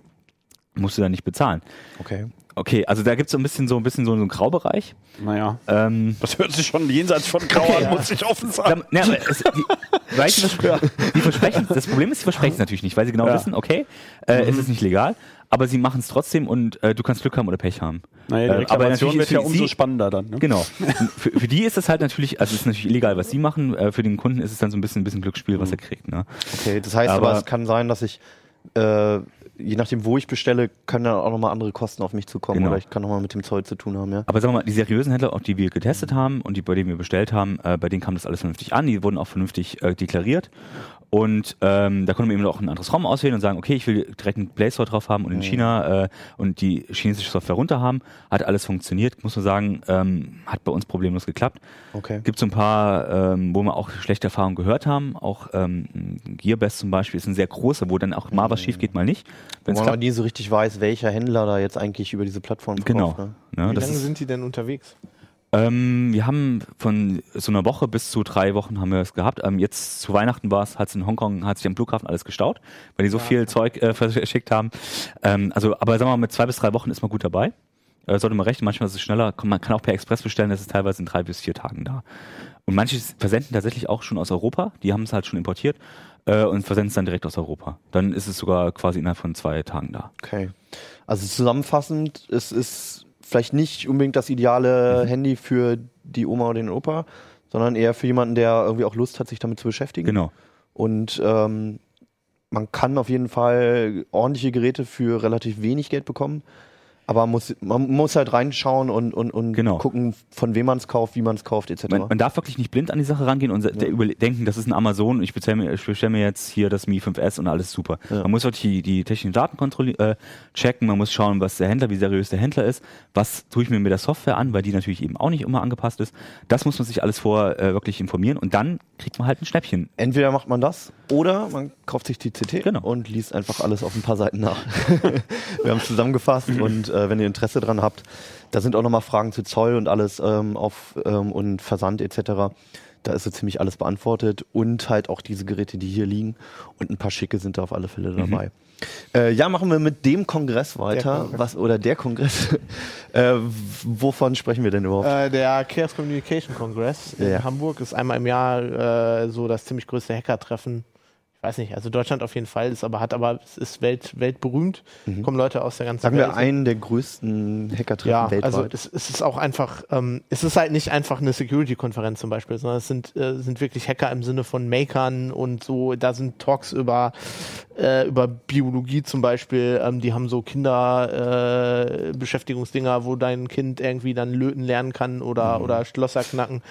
musst du dann nicht bezahlen. Okay. Okay, also da gibt es so ein bisschen so ein bisschen so einen Graubereich. Naja, Ähm, das hört sich schon jenseits von grau an, muss ich offen sagen. Ja, aber es, die, weißt du, was, die versprechen, das Problem ist, sie versprechen es natürlich nicht, weil sie genau Ja. wissen, okay, äh, es ist nicht legal, aber sie machen es trotzdem und äh, du kannst Glück haben oder Pech haben. Naja, die Äh, aber Reklamation natürlich wird ist ja umso sie- spannender dann. Ne? Genau. für, für die ist es halt natürlich, also es ist natürlich illegal, was sie machen. Äh, für den Kunden ist es dann so ein bisschen, ein bisschen Glücksspiel, was er kriegt. Ne? Okay, das heißt aber, Aber- es kann sein, dass ich, äh, je nachdem, wo ich bestelle, können dann auch nochmal andere Kosten auf mich zukommen Genau. oder ich kann nochmal mit dem Zoll zu tun haben, ja. Aber sagen wir mal, die seriösen Händler, auch die wir getestet haben und die, bei denen wir bestellt haben, äh, bei denen kam das alles vernünftig an, die wurden auch vernünftig äh, deklariert. Und ähm, da konnte man eben auch ein anderes ROM auswählen und sagen, okay, ich will direkt einen Play Store drauf haben und in China äh, und die chinesische Software runter haben. Hat alles funktioniert, muss man sagen, ähm, hat bei uns problemlos geklappt. Okay. Gibt so ein paar, ähm, wo wir auch schlechte Erfahrungen gehört haben. Auch ähm, Gearbest zum Beispiel ist ein sehr großer, wo dann auch mal was schief geht, mal nicht. Wo Wenn's man nie so richtig weiß, welcher Händler da jetzt eigentlich über diese Plattform genau. verkauft. Ne? Ne, Wie das lange sind die denn unterwegs? Ähm, wir haben von so einer Woche bis zu drei Wochen haben wir es gehabt. Ähm, jetzt zu Weihnachten war es, hat es in Hongkong, hat sich am Flughafen alles gestaut, weil die so viel Zeug äh, verschickt haben. Ähm, also, aber sagen wir mal, mit zwei bis drei Wochen ist man gut dabei. Äh, sollte man rechnen, manchmal ist es schneller. Man kann auch per Express bestellen, das ist teilweise in drei bis vier Tagen da. Und manche versenden tatsächlich auch schon aus Europa, die haben es halt schon importiert äh, und versenden es dann direkt aus Europa. Dann ist es sogar quasi innerhalb von zwei Tagen da. Okay. Also zusammenfassend, es ist vielleicht nicht unbedingt das ideale Mhm. Handy für die Oma oder den Opa, sondern eher für jemanden, der irgendwie auch Lust hat, sich damit zu beschäftigen. Genau. Und ähm, man kann auf jeden Fall ordentliche Geräte für relativ wenig Geld bekommen. Aber man muss, man muss halt reinschauen und, und, und Genau. gucken, von wem man es kauft, wie man es kauft, etc. Man, man darf wirklich nicht blind an die Sache rangehen und se- der überle- denken, das ist ein Amazon ich bestelle mir, ich bestell mir jetzt hier das Mi 5S und alles super. Ja. Man muss wirklich die, die technischen Daten äh, checken, man muss schauen, was der Händler, wie seriös der Händler ist, was tue ich mir mit der Software an, weil die natürlich eben auch nicht immer angepasst ist. Das muss man sich alles vor äh, wirklich informieren und dann kriegt man halt ein Schnäppchen. Entweder macht man das oder man kauft sich die CT Genau. und liest einfach alles auf ein paar Seiten nach. Wir haben es zusammengefasst und äh, wenn ihr Interesse dran habt, da sind auch nochmal Fragen zu Zoll und alles ähm, auf ähm, und Versand etc. Da ist so ziemlich alles beantwortet und halt auch diese Geräte, die hier liegen und ein paar schicke sind da auf alle Fälle dabei. Äh, ja, machen wir mit dem Kongress weiter, Kongress. was oder der Kongress. äh, wovon sprechen wir denn überhaupt? Äh, der Chaos Communication Congress in Ja. Hamburg ist einmal im Jahr äh, so das ziemlich größte Hacker-Treffen. Ich weiß nicht, also Deutschland auf jeden Fall, ist aber hat aber es ist welt, weltberühmt. Kommen Leute aus der ganzen Mhm. Sagen Welt. wir einen der größten Hackertreffen Ja, weltweit. also es, es ist auch einfach, ähm, es ist halt nicht einfach eine Security-Konferenz zum Beispiel, sondern es sind, äh, sind wirklich Hacker im Sinne von Makern und so, da sind Talks über, äh, über Biologie zum Beispiel, ähm, die haben so Kinderbeschäftigungsdinger, äh, wo dein Kind irgendwie dann löten lernen kann oder, oder Schlösser knacken.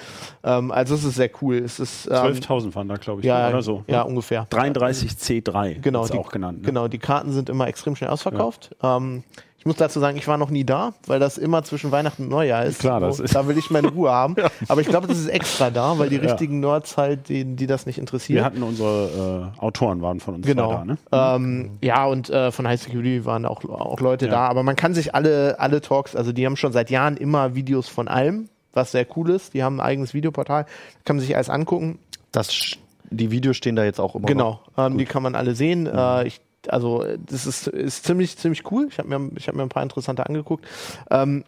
Ähm, also es ist sehr cool. Es ist, ähm, 12.000 waren da, glaube ich, ja, oder so. ja, ungefähr. 33C3 Genau, ist die, auch genannt. Ne? Genau, die Karten sind immer extrem schnell ausverkauft. Ähm, ich muss dazu sagen, ich war noch nie da, weil das immer zwischen Weihnachten und Neujahr ist. Klar, das So, ist- Da will ich meine Ruhe haben. Aber ich glaube, das ist extra da, weil die richtigen Nerds halt, die, die das nicht interessiert. Wir hatten unsere äh, Autoren waren von uns Genau. da, ne? Ähm, ja, und äh, von High Security waren auch, auch Leute Ja. da. Aber man kann sich alle, alle Talks, also die haben schon seit Jahren immer Videos von allem, was sehr cool ist. Die haben ein eigenes Videoportal, kann man sich alles angucken. Das, sch- die Videos stehen da jetzt auch immer. Genau, ähm, die kann man alle sehen. Äh, ich, also das ist, ist ziemlich, ziemlich cool. Ich habe mir, ich hab mir ein paar interessante angeguckt. Ähm,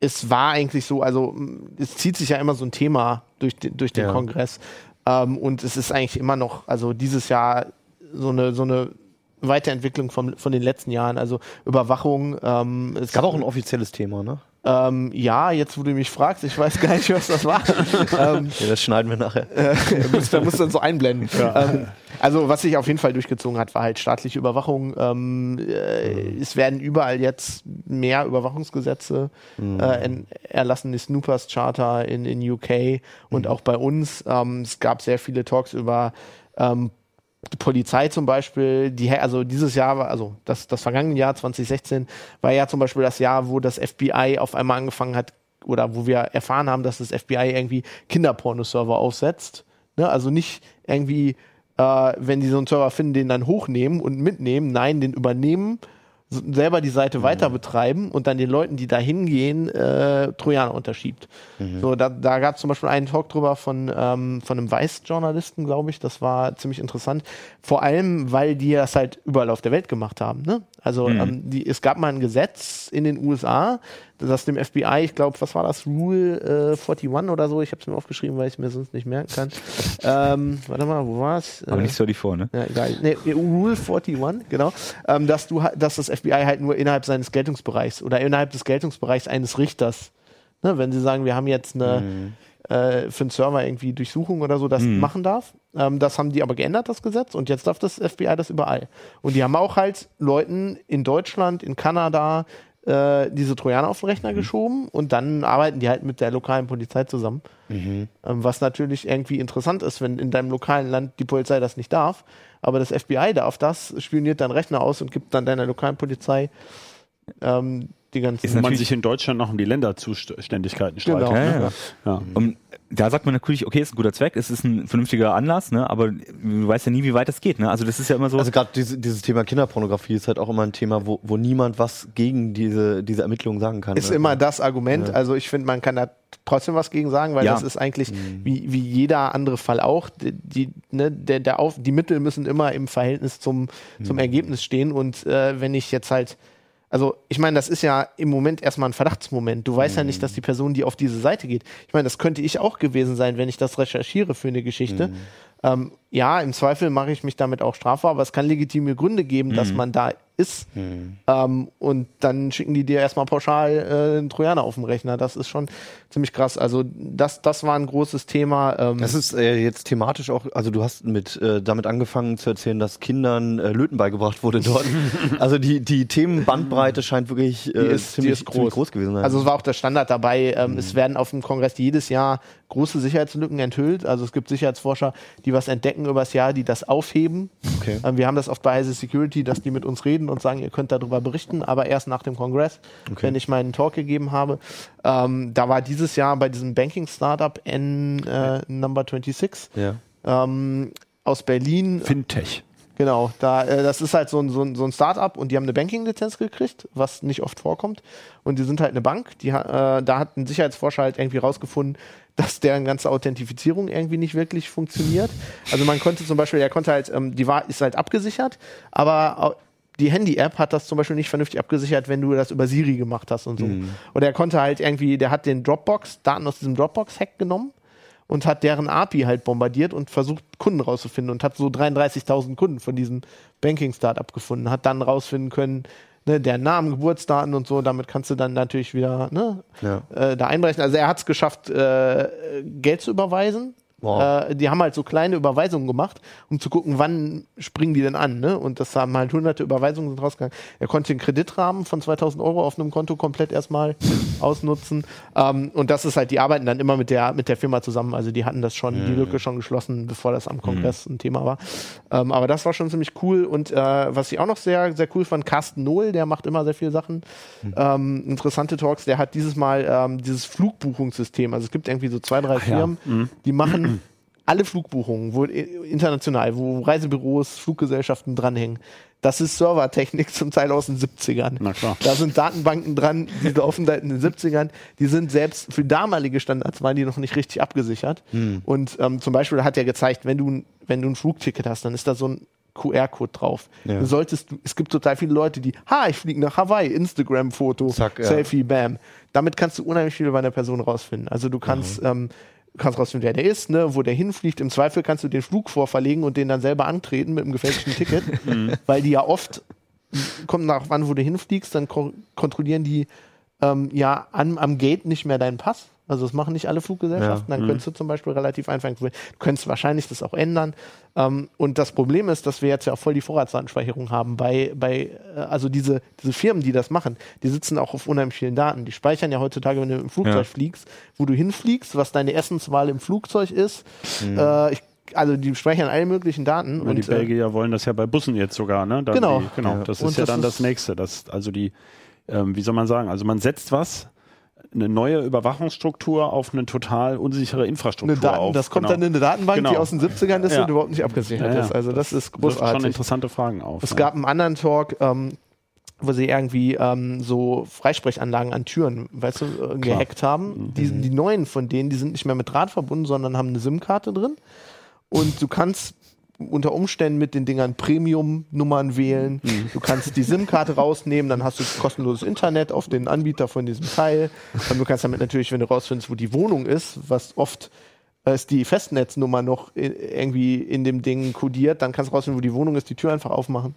es war eigentlich so, also es zieht sich ja immer so ein Thema durch, den- durch den Ja. Kongress. Ähm, und es ist eigentlich immer noch, also dieses Jahr so eine, so eine Weiterentwicklung vom, von den letzten Jahren. Also Überwachung. Ähm, es Es gab auch ein offizielles Thema, ne? Ähm, ja, jetzt wo du mich fragst, ich weiß gar nicht, was das war. ähm, Ja, das schneiden wir nachher. äh, muss, da musst du dann so einblenden. Ähm, also was sich auf jeden Fall durchgezogen hat, war halt staatliche Überwachung. Ähm, äh, Es werden überall jetzt mehr Überwachungsgesetze äh, en- erlassen, die Snoopers Charter in, in UK und auch bei uns. Ähm, es gab sehr viele Talks über ähm, die Polizei zum Beispiel, die, also dieses Jahr, war, also das, das vergangene Jahr 2016 war ja zum Beispiel das Jahr, wo das FBI auf einmal angefangen hat, oder wo wir erfahren haben, dass das FBI irgendwie Kinderpornoserver aufsetzt. Ne? Also nicht irgendwie, äh, wenn die so einen Server finden, den dann hochnehmen und mitnehmen, nein, den übernehmen, selber die Seite weiter betreiben und dann den Leuten, die da hingehen, äh, Trojaner unterschiebt. So, da, da gab es zum Beispiel einen Talk drüber von, ähm, von einem Weiß-Journalisten, glaube ich. Das war ziemlich interessant. Vor allem, weil die das halt überall auf der Welt gemacht haben. Ne? Also ähm, die, es gab mal ein Gesetz in den USA, das dem FBI, ich glaube, was war das, Rule äh, 41 oder so, ich habe es mir aufgeschrieben, weil ich mir sonst nicht merken kann. ähm, warte mal, wo war es? Aber nicht so die vor, ne? Ja, egal. Nee, Rule 41, genau. Ähm, dass du dass das FBI halt nur innerhalb seines Geltungsbereichs oder innerhalb des Geltungsbereichs eines Richters, ne, wenn sie sagen, wir haben jetzt eine äh, für einen Server irgendwie Durchsuchung oder so, das machen darf. Ähm, das haben die aber geändert, das Gesetz, und jetzt darf das FBI das überall. Und die haben auch halt Leuten in Deutschland, in Kanada äh, diese Trojaner auf den Rechner geschoben und dann arbeiten die halt mit der lokalen Polizei zusammen. Ähm, was natürlich irgendwie interessant ist, wenn in deinem lokalen Land die Polizei das nicht darf, aber das FBI darf das, spioniert deinen Rechner aus und gibt dann deiner lokalen Polizei ähm, die ganzen. Ist Wo man sich in Deutschland noch um die Länderzuständigkeiten streitet. Genau. Ja, ne? ja. Ja. Und da sagt man natürlich, okay, ist ein guter Zweck, es ist ein vernünftiger Anlass, ne? aber du weißt ja nie, wie weit das geht. Ne? Also das ist ja immer so. Also gerade diese, dieses Thema Kinderpornografie ist halt auch immer ein Thema, wo, wo niemand was gegen diese, diese Ermittlungen sagen kann. ist ne? immer das Argument. Also ich finde, man kann da trotzdem was gegen sagen, weil Ja. das ist eigentlich wie, wie jeder andere Fall auch. Die, die, ne, der, der Auf, die Mittel müssen immer im Verhältnis zum, zum Ergebnis stehen. Und äh, wenn ich jetzt halt, also ich meine, das ist ja im Moment erstmal ein Verdachtsmoment. Du weißt ja nicht, dass die Person, die auf diese Seite geht, ich meine, das könnte ich auch gewesen sein, wenn ich das recherchiere für eine Geschichte. Ähm, ja, im Zweifel mache ich mich damit auch strafbar, aber es kann legitime Gründe geben, dass man da ist. Ähm, und dann schicken die dir erstmal pauschal äh, einen Trojaner auf dem Rechner. Das ist schon ziemlich krass. Also das, das war ein großes Thema. Ähm, Das ist äh, jetzt thematisch auch, also du hast mit äh, damit angefangen zu erzählen, dass Kindern äh, Löten beigebracht wurde dort. also die, die Themenbandbreite scheint wirklich äh, ist- ziemlich, groß. ziemlich groß gewesen sein. Also es war auch der Standard dabei. Ähm, Es werden auf dem Kongress jedes Jahr große Sicherheitslücken enthüllt. Also es gibt Sicherheitsforscher, die was entdecken übers Jahr, die das aufheben. Okay. Ähm, wir haben das oft bei Heise Security, dass die mit uns reden und sagen, ihr könnt darüber berichten, aber erst nach dem Kongress, wenn ich meinen Talk gegeben habe. Ähm, da war dieses Jahr bei diesem Banking Startup N äh, Number 26 ja. ähm, aus Berlin. Fintech. Genau, da, äh, das ist halt so ein, so ein, so ein Start-up und die haben eine Banking-Lizenz gekriegt, was nicht oft vorkommt. Und die sind halt eine Bank, die, äh, da hat ein Sicherheitsforscher halt irgendwie rausgefunden, dass deren ganze Authentifizierung irgendwie nicht wirklich funktioniert. Also man konnte zum Beispiel, er konnte halt, ähm, die war, ist halt abgesichert, aber die Handy-App hat das zum Beispiel nicht vernünftig abgesichert, wenn du das über Siri gemacht hast und so. Und er konnte halt irgendwie, der hat den Dropbox, Daten aus diesem Dropbox-Hack genommen und hat deren API halt bombardiert und versucht, Kunden rauszufinden und hat so 33.000 Kunden von diesem Banking-Startup gefunden, hat dann rausfinden können, ne, deren Namen, Geburtsdaten und so, damit kannst du dann natürlich wieder ne, Ja. äh, da einbrechen. Also er hat es geschafft, äh, Geld zu überweisen. Wow. Äh, die haben halt so kleine Überweisungen gemacht, um zu gucken, wann springen die denn an. Ne? Und das haben halt hunderte Überweisungen sind rausgegangen. Er konnte den Kreditrahmen von 2000 Euro auf einem Konto komplett erstmal ausnutzen. Ähm, und das ist halt, die arbeiten dann immer mit der, mit der Firma zusammen. Also die hatten das schon, die Lücke schon geschlossen, bevor das am Kongress ein Thema war. Ähm, aber das war schon ziemlich cool. Und äh, was ich auch noch sehr, sehr cool fand, Carsten Nohl, der macht immer sehr viele Sachen. Ähm, interessante Talks. Der hat dieses Mal ähm, dieses Flugbuchungssystem. Also es gibt irgendwie so zwei, drei Firmen, die machen alle Flugbuchungen, wo, international, wo Reisebüros, Fluggesellschaften dranhängen. Das ist Servertechnik zum Teil aus den 70ern. Na klar. Da sind Datenbanken dran, die laufen in den 70ern. Die sind selbst für damalige Standards waren die noch nicht richtig abgesichert. Und ähm, zum Beispiel hat er gezeigt, wenn du, ein- wenn du ein Flugticket hast, dann ist da so ein QR-Code drauf. Du solltest du, es gibt total viele Leute, die, ha, ich fliege nach Hawaii, Instagram-Foto, Zack, ja. Selfie, bam. Damit kannst du unheimlich viel über eine Person rausfinden. Also du kannst, ähm, du kannst rausfinden, wer der ist, ne, wo der hinfliegt. Im Zweifel kannst du den Flug vorverlegen und den dann selber antreten mit einem gefälschten Ticket, weil die ja oft kommt nach wann, wo du hinfliegst, dann ko kontrollieren die ähm, ja an, am Gate nicht mehr deinen Pass. Also das machen nicht alle Fluggesellschaften. Dann könntest du zum Beispiel relativ einfach, du könntest wahrscheinlich das auch ändern. Ähm, und das Problem ist, dass wir jetzt ja voll die Vorratsdatenspeicherung haben bei, bei äh, also diese, diese Firmen, die das machen, die sitzen auch auf unheimlich vielen Daten. Die speichern ja heutzutage, wenn du im Flugzeug Ja. fliegst, wo du hinfliegst, was deine Essenswahl im Flugzeug ist. Äh, ich, also die speichern alle möglichen Daten. Und die äh, Belgier wollen das ja bei Bussen jetzt sogar, ne? Dann Genau. Die, genau. Ja. Das Und ist ja das dann ist- das nächste. Das, also die, ähm, wie soll man sagen? Also man setzt was, eine neue Überwachungsstruktur auf eine total unsichere Infrastruktur eine Daten, auf. das kommt genau. dann in eine Datenbank, die Genau. aus den 70ern ist Ja. und überhaupt nicht abgesichert Ja, ist. Also das ist wirft schon großartig. interessante Fragen auf. Es gab einen anderen Talk, ähm, wo sie irgendwie ähm, so Freisprechanlagen an Türen, weißt du, äh, gehackt haben. Die, die neuen von denen, die sind nicht mehr mit Draht verbunden, sondern haben eine SIM-Karte drin. Und du kannst unter Umständen mit den Dingern Premium-Nummern wählen. Du kannst die SIM-Karte rausnehmen, dann hast du kostenloses Internet auf den Anbieter von diesem Teil. Und du kannst damit natürlich, wenn du rausfindest, wo die Wohnung ist, was oft äh, ist die Festnetznummer noch irgendwie in dem Ding kodiert, dann kannst du rausfinden, wo die Wohnung ist, die Tür einfach aufmachen.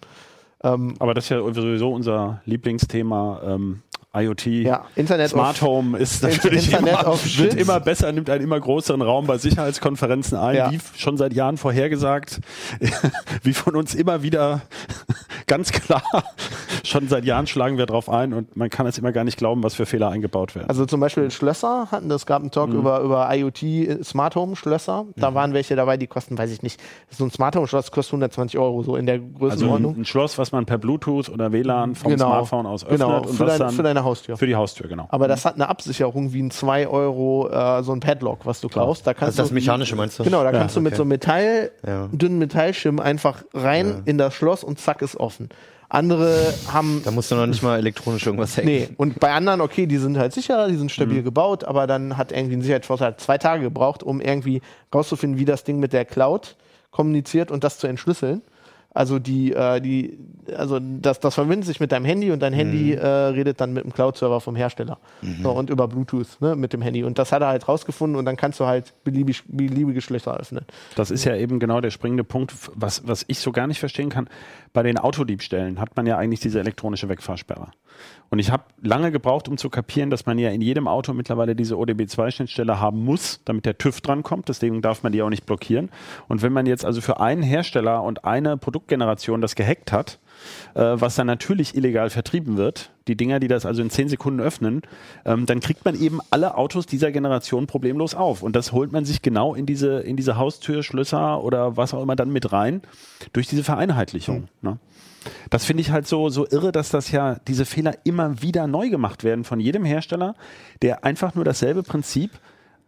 Ähm, Aber das ist ja sowieso unser Lieblingsthema. Ähm, IoT. ja, Internet Smart of- Home ist natürlich Internet immer, wird immer besser, nimmt einen immer größeren Raum bei Sicherheitskonferenzen ein, Ja. wie schon seit Jahren vorhergesagt, wie von uns immer wieder ganz klar, schon seit Jahren schlagen wir drauf ein und man kann es immer gar nicht glauben, was für Fehler eingebaut werden. Also zum Beispiel Schlösser hatten, es gab einen Talk Mhm. über, über IoT Smart Home Schlösser. Da waren welche dabei, die kosten, weiß ich nicht, so ein Smart Home Schloss kostet 120 Euro, so in der Also ein, Größenordnung. ein Schloss, was man per Bluetooth oder WLAN vom Genau. Smartphone aus öffnet Genau, und für, das dein, dann für deine Haustür. für die Haustür, genau. Aber das hat eine Absicherung wie ein 2 Euro, äh, so ein Padlock, was du kaufst. Da kannst Also das du, Mechanische meinst du? Genau, da kannst du mit okay. so einem Metall, Ja. dünnen Metallschirm einfach rein in das Schloss und zack ist offen. Andere haben Da musst du noch nicht mal elektronisch irgendwas hacken. Nee, und bei anderen, okay, die sind halt sicherer, die sind stabil Mhm. gebaut, aber dann hat irgendwie ein Sicherheitsvorteil hat zwei Tage gebraucht, um irgendwie rauszufinden, wie das Ding mit der Cloud kommuniziert und das zu entschlüsseln. Also die, äh, die, also das, das verbindet sich mit deinem Handy und dein Handy Mhm. äh, redet dann mit dem Cloud-Server vom Hersteller. So, und über Bluetooth, ne, mit dem Handy. Und das hat er halt rausgefunden und dann kannst du halt beliebig, beliebige Schlösser öffnen. Das ist ja eben genau der springende Punkt, was, was ich so gar nicht verstehen kann. Bei den Autodiebstählen hat man ja eigentlich diese elektronische Wegfahrsperre. Und ich habe lange gebraucht, um zu kapieren, dass man ja in jedem Auto mittlerweile diese ODB2-Schnittstelle haben muss, damit der TÜV drankommt. Deswegen darf man die auch nicht blockieren. Und wenn man jetzt also für einen Hersteller und eine Produktgeneration das gehackt hat, äh, was dann natürlich illegal vertrieben wird, die Dinger, die das also in 10 Sekunden öffnen, ähm, dann kriegt man eben alle Autos dieser Generation problemlos auf. Und das holt man sich genau in diese, in diese Haustür, Schlösser oder was auch immer dann mit rein, durch diese Vereinheitlichung. Ne? Das finde ich halt so, so irre, dass das ja diese Fehler immer wieder neu gemacht werden von jedem Hersteller, der einfach nur dasselbe Prinzip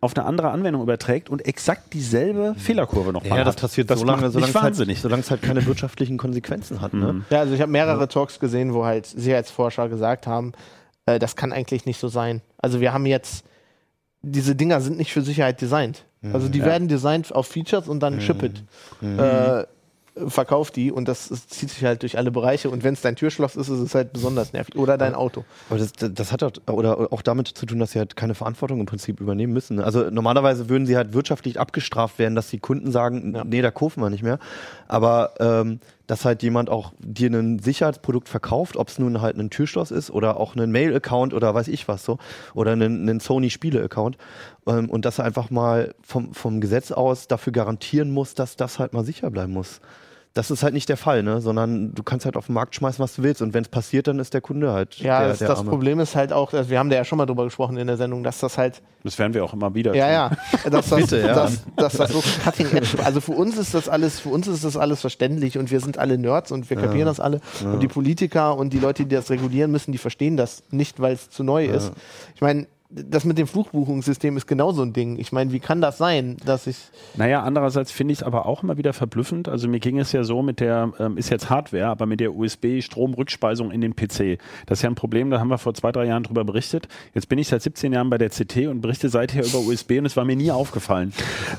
auf eine andere Anwendung überträgt und exakt dieselbe Fehlerkurve noch Ja, das passiert so lange, solange es, halt, wahnsinnig. solange es halt keine wirtschaftlichen Konsequenzen hat. Ne? Ja, also ich habe mehrere Talks gesehen, wo halt Sicherheitsforscher gesagt haben, äh, das kann eigentlich nicht so sein. Also wir haben jetzt, diese Dinger sind nicht für Sicherheit designt. Also die werden designt auf Features und dann ship it. Äh, verkauf die und das, ist- zieht sich halt durch alle Bereiche und wenn es dein Türschloss ist, ist es halt besonders nervig. Oder dein Auto. Aber das, das hat auch, oder auch damit zu tun, dass sie halt keine Verantwortung im Prinzip übernehmen müssen. ne? Also normalerweise würden sie halt wirtschaftlich abgestraft werden, dass die Kunden sagen, Ja. nee, da kaufen wir nicht mehr. Aber ähm, dass halt jemand auch dir ein Sicherheitsprodukt verkauft, ob es nun halt ein Türschloss ist oder auch ein Mail-Account oder weiß ich was so, oder einen, einen Sony-Spiele-Account ähm, und dass er einfach mal vom, vom Gesetz aus dafür garantieren muss, dass das halt mal sicher bleiben muss. Das ist halt nicht der Fall, ne? sondern du kannst halt auf den Markt schmeißen, was du willst. Und wenn es passiert, dann ist der Kunde halt. Ja, der, das, der das Arme. Problem ist halt auch, also wir haben da ja schon mal drüber gesprochen in der Sendung, dass das halt Das werden wir auch immer wieder. Ja, tun. ja. Dass das, Bitte, ja. Dass, dass das so cutting edge. Also für uns ist das alles, für uns ist das alles verständlich und wir sind alle Nerds und wir kapieren das alle. Und die Politiker und die Leute, die das regulieren müssen, die verstehen das nicht, weil es zu neu ist. Ich meine, das mit dem Fluchbuchungssystem ist genauso ein Ding. Ich meine, wie kann das sein, dass ich Naja, andererseits finde ich es aber auch immer wieder verblüffend. Also mir ging es ja so mit der, ähm, ist jetzt Hardware, aber mit der USB-Stromrückspeisung in den PC. Das ist ja ein Problem, da haben wir vor zwei, drei Jahren drüber berichtet. Jetzt bin ich seit 17 Jahren bei der CT und berichte seither über USB und es war mir nie aufgefallen.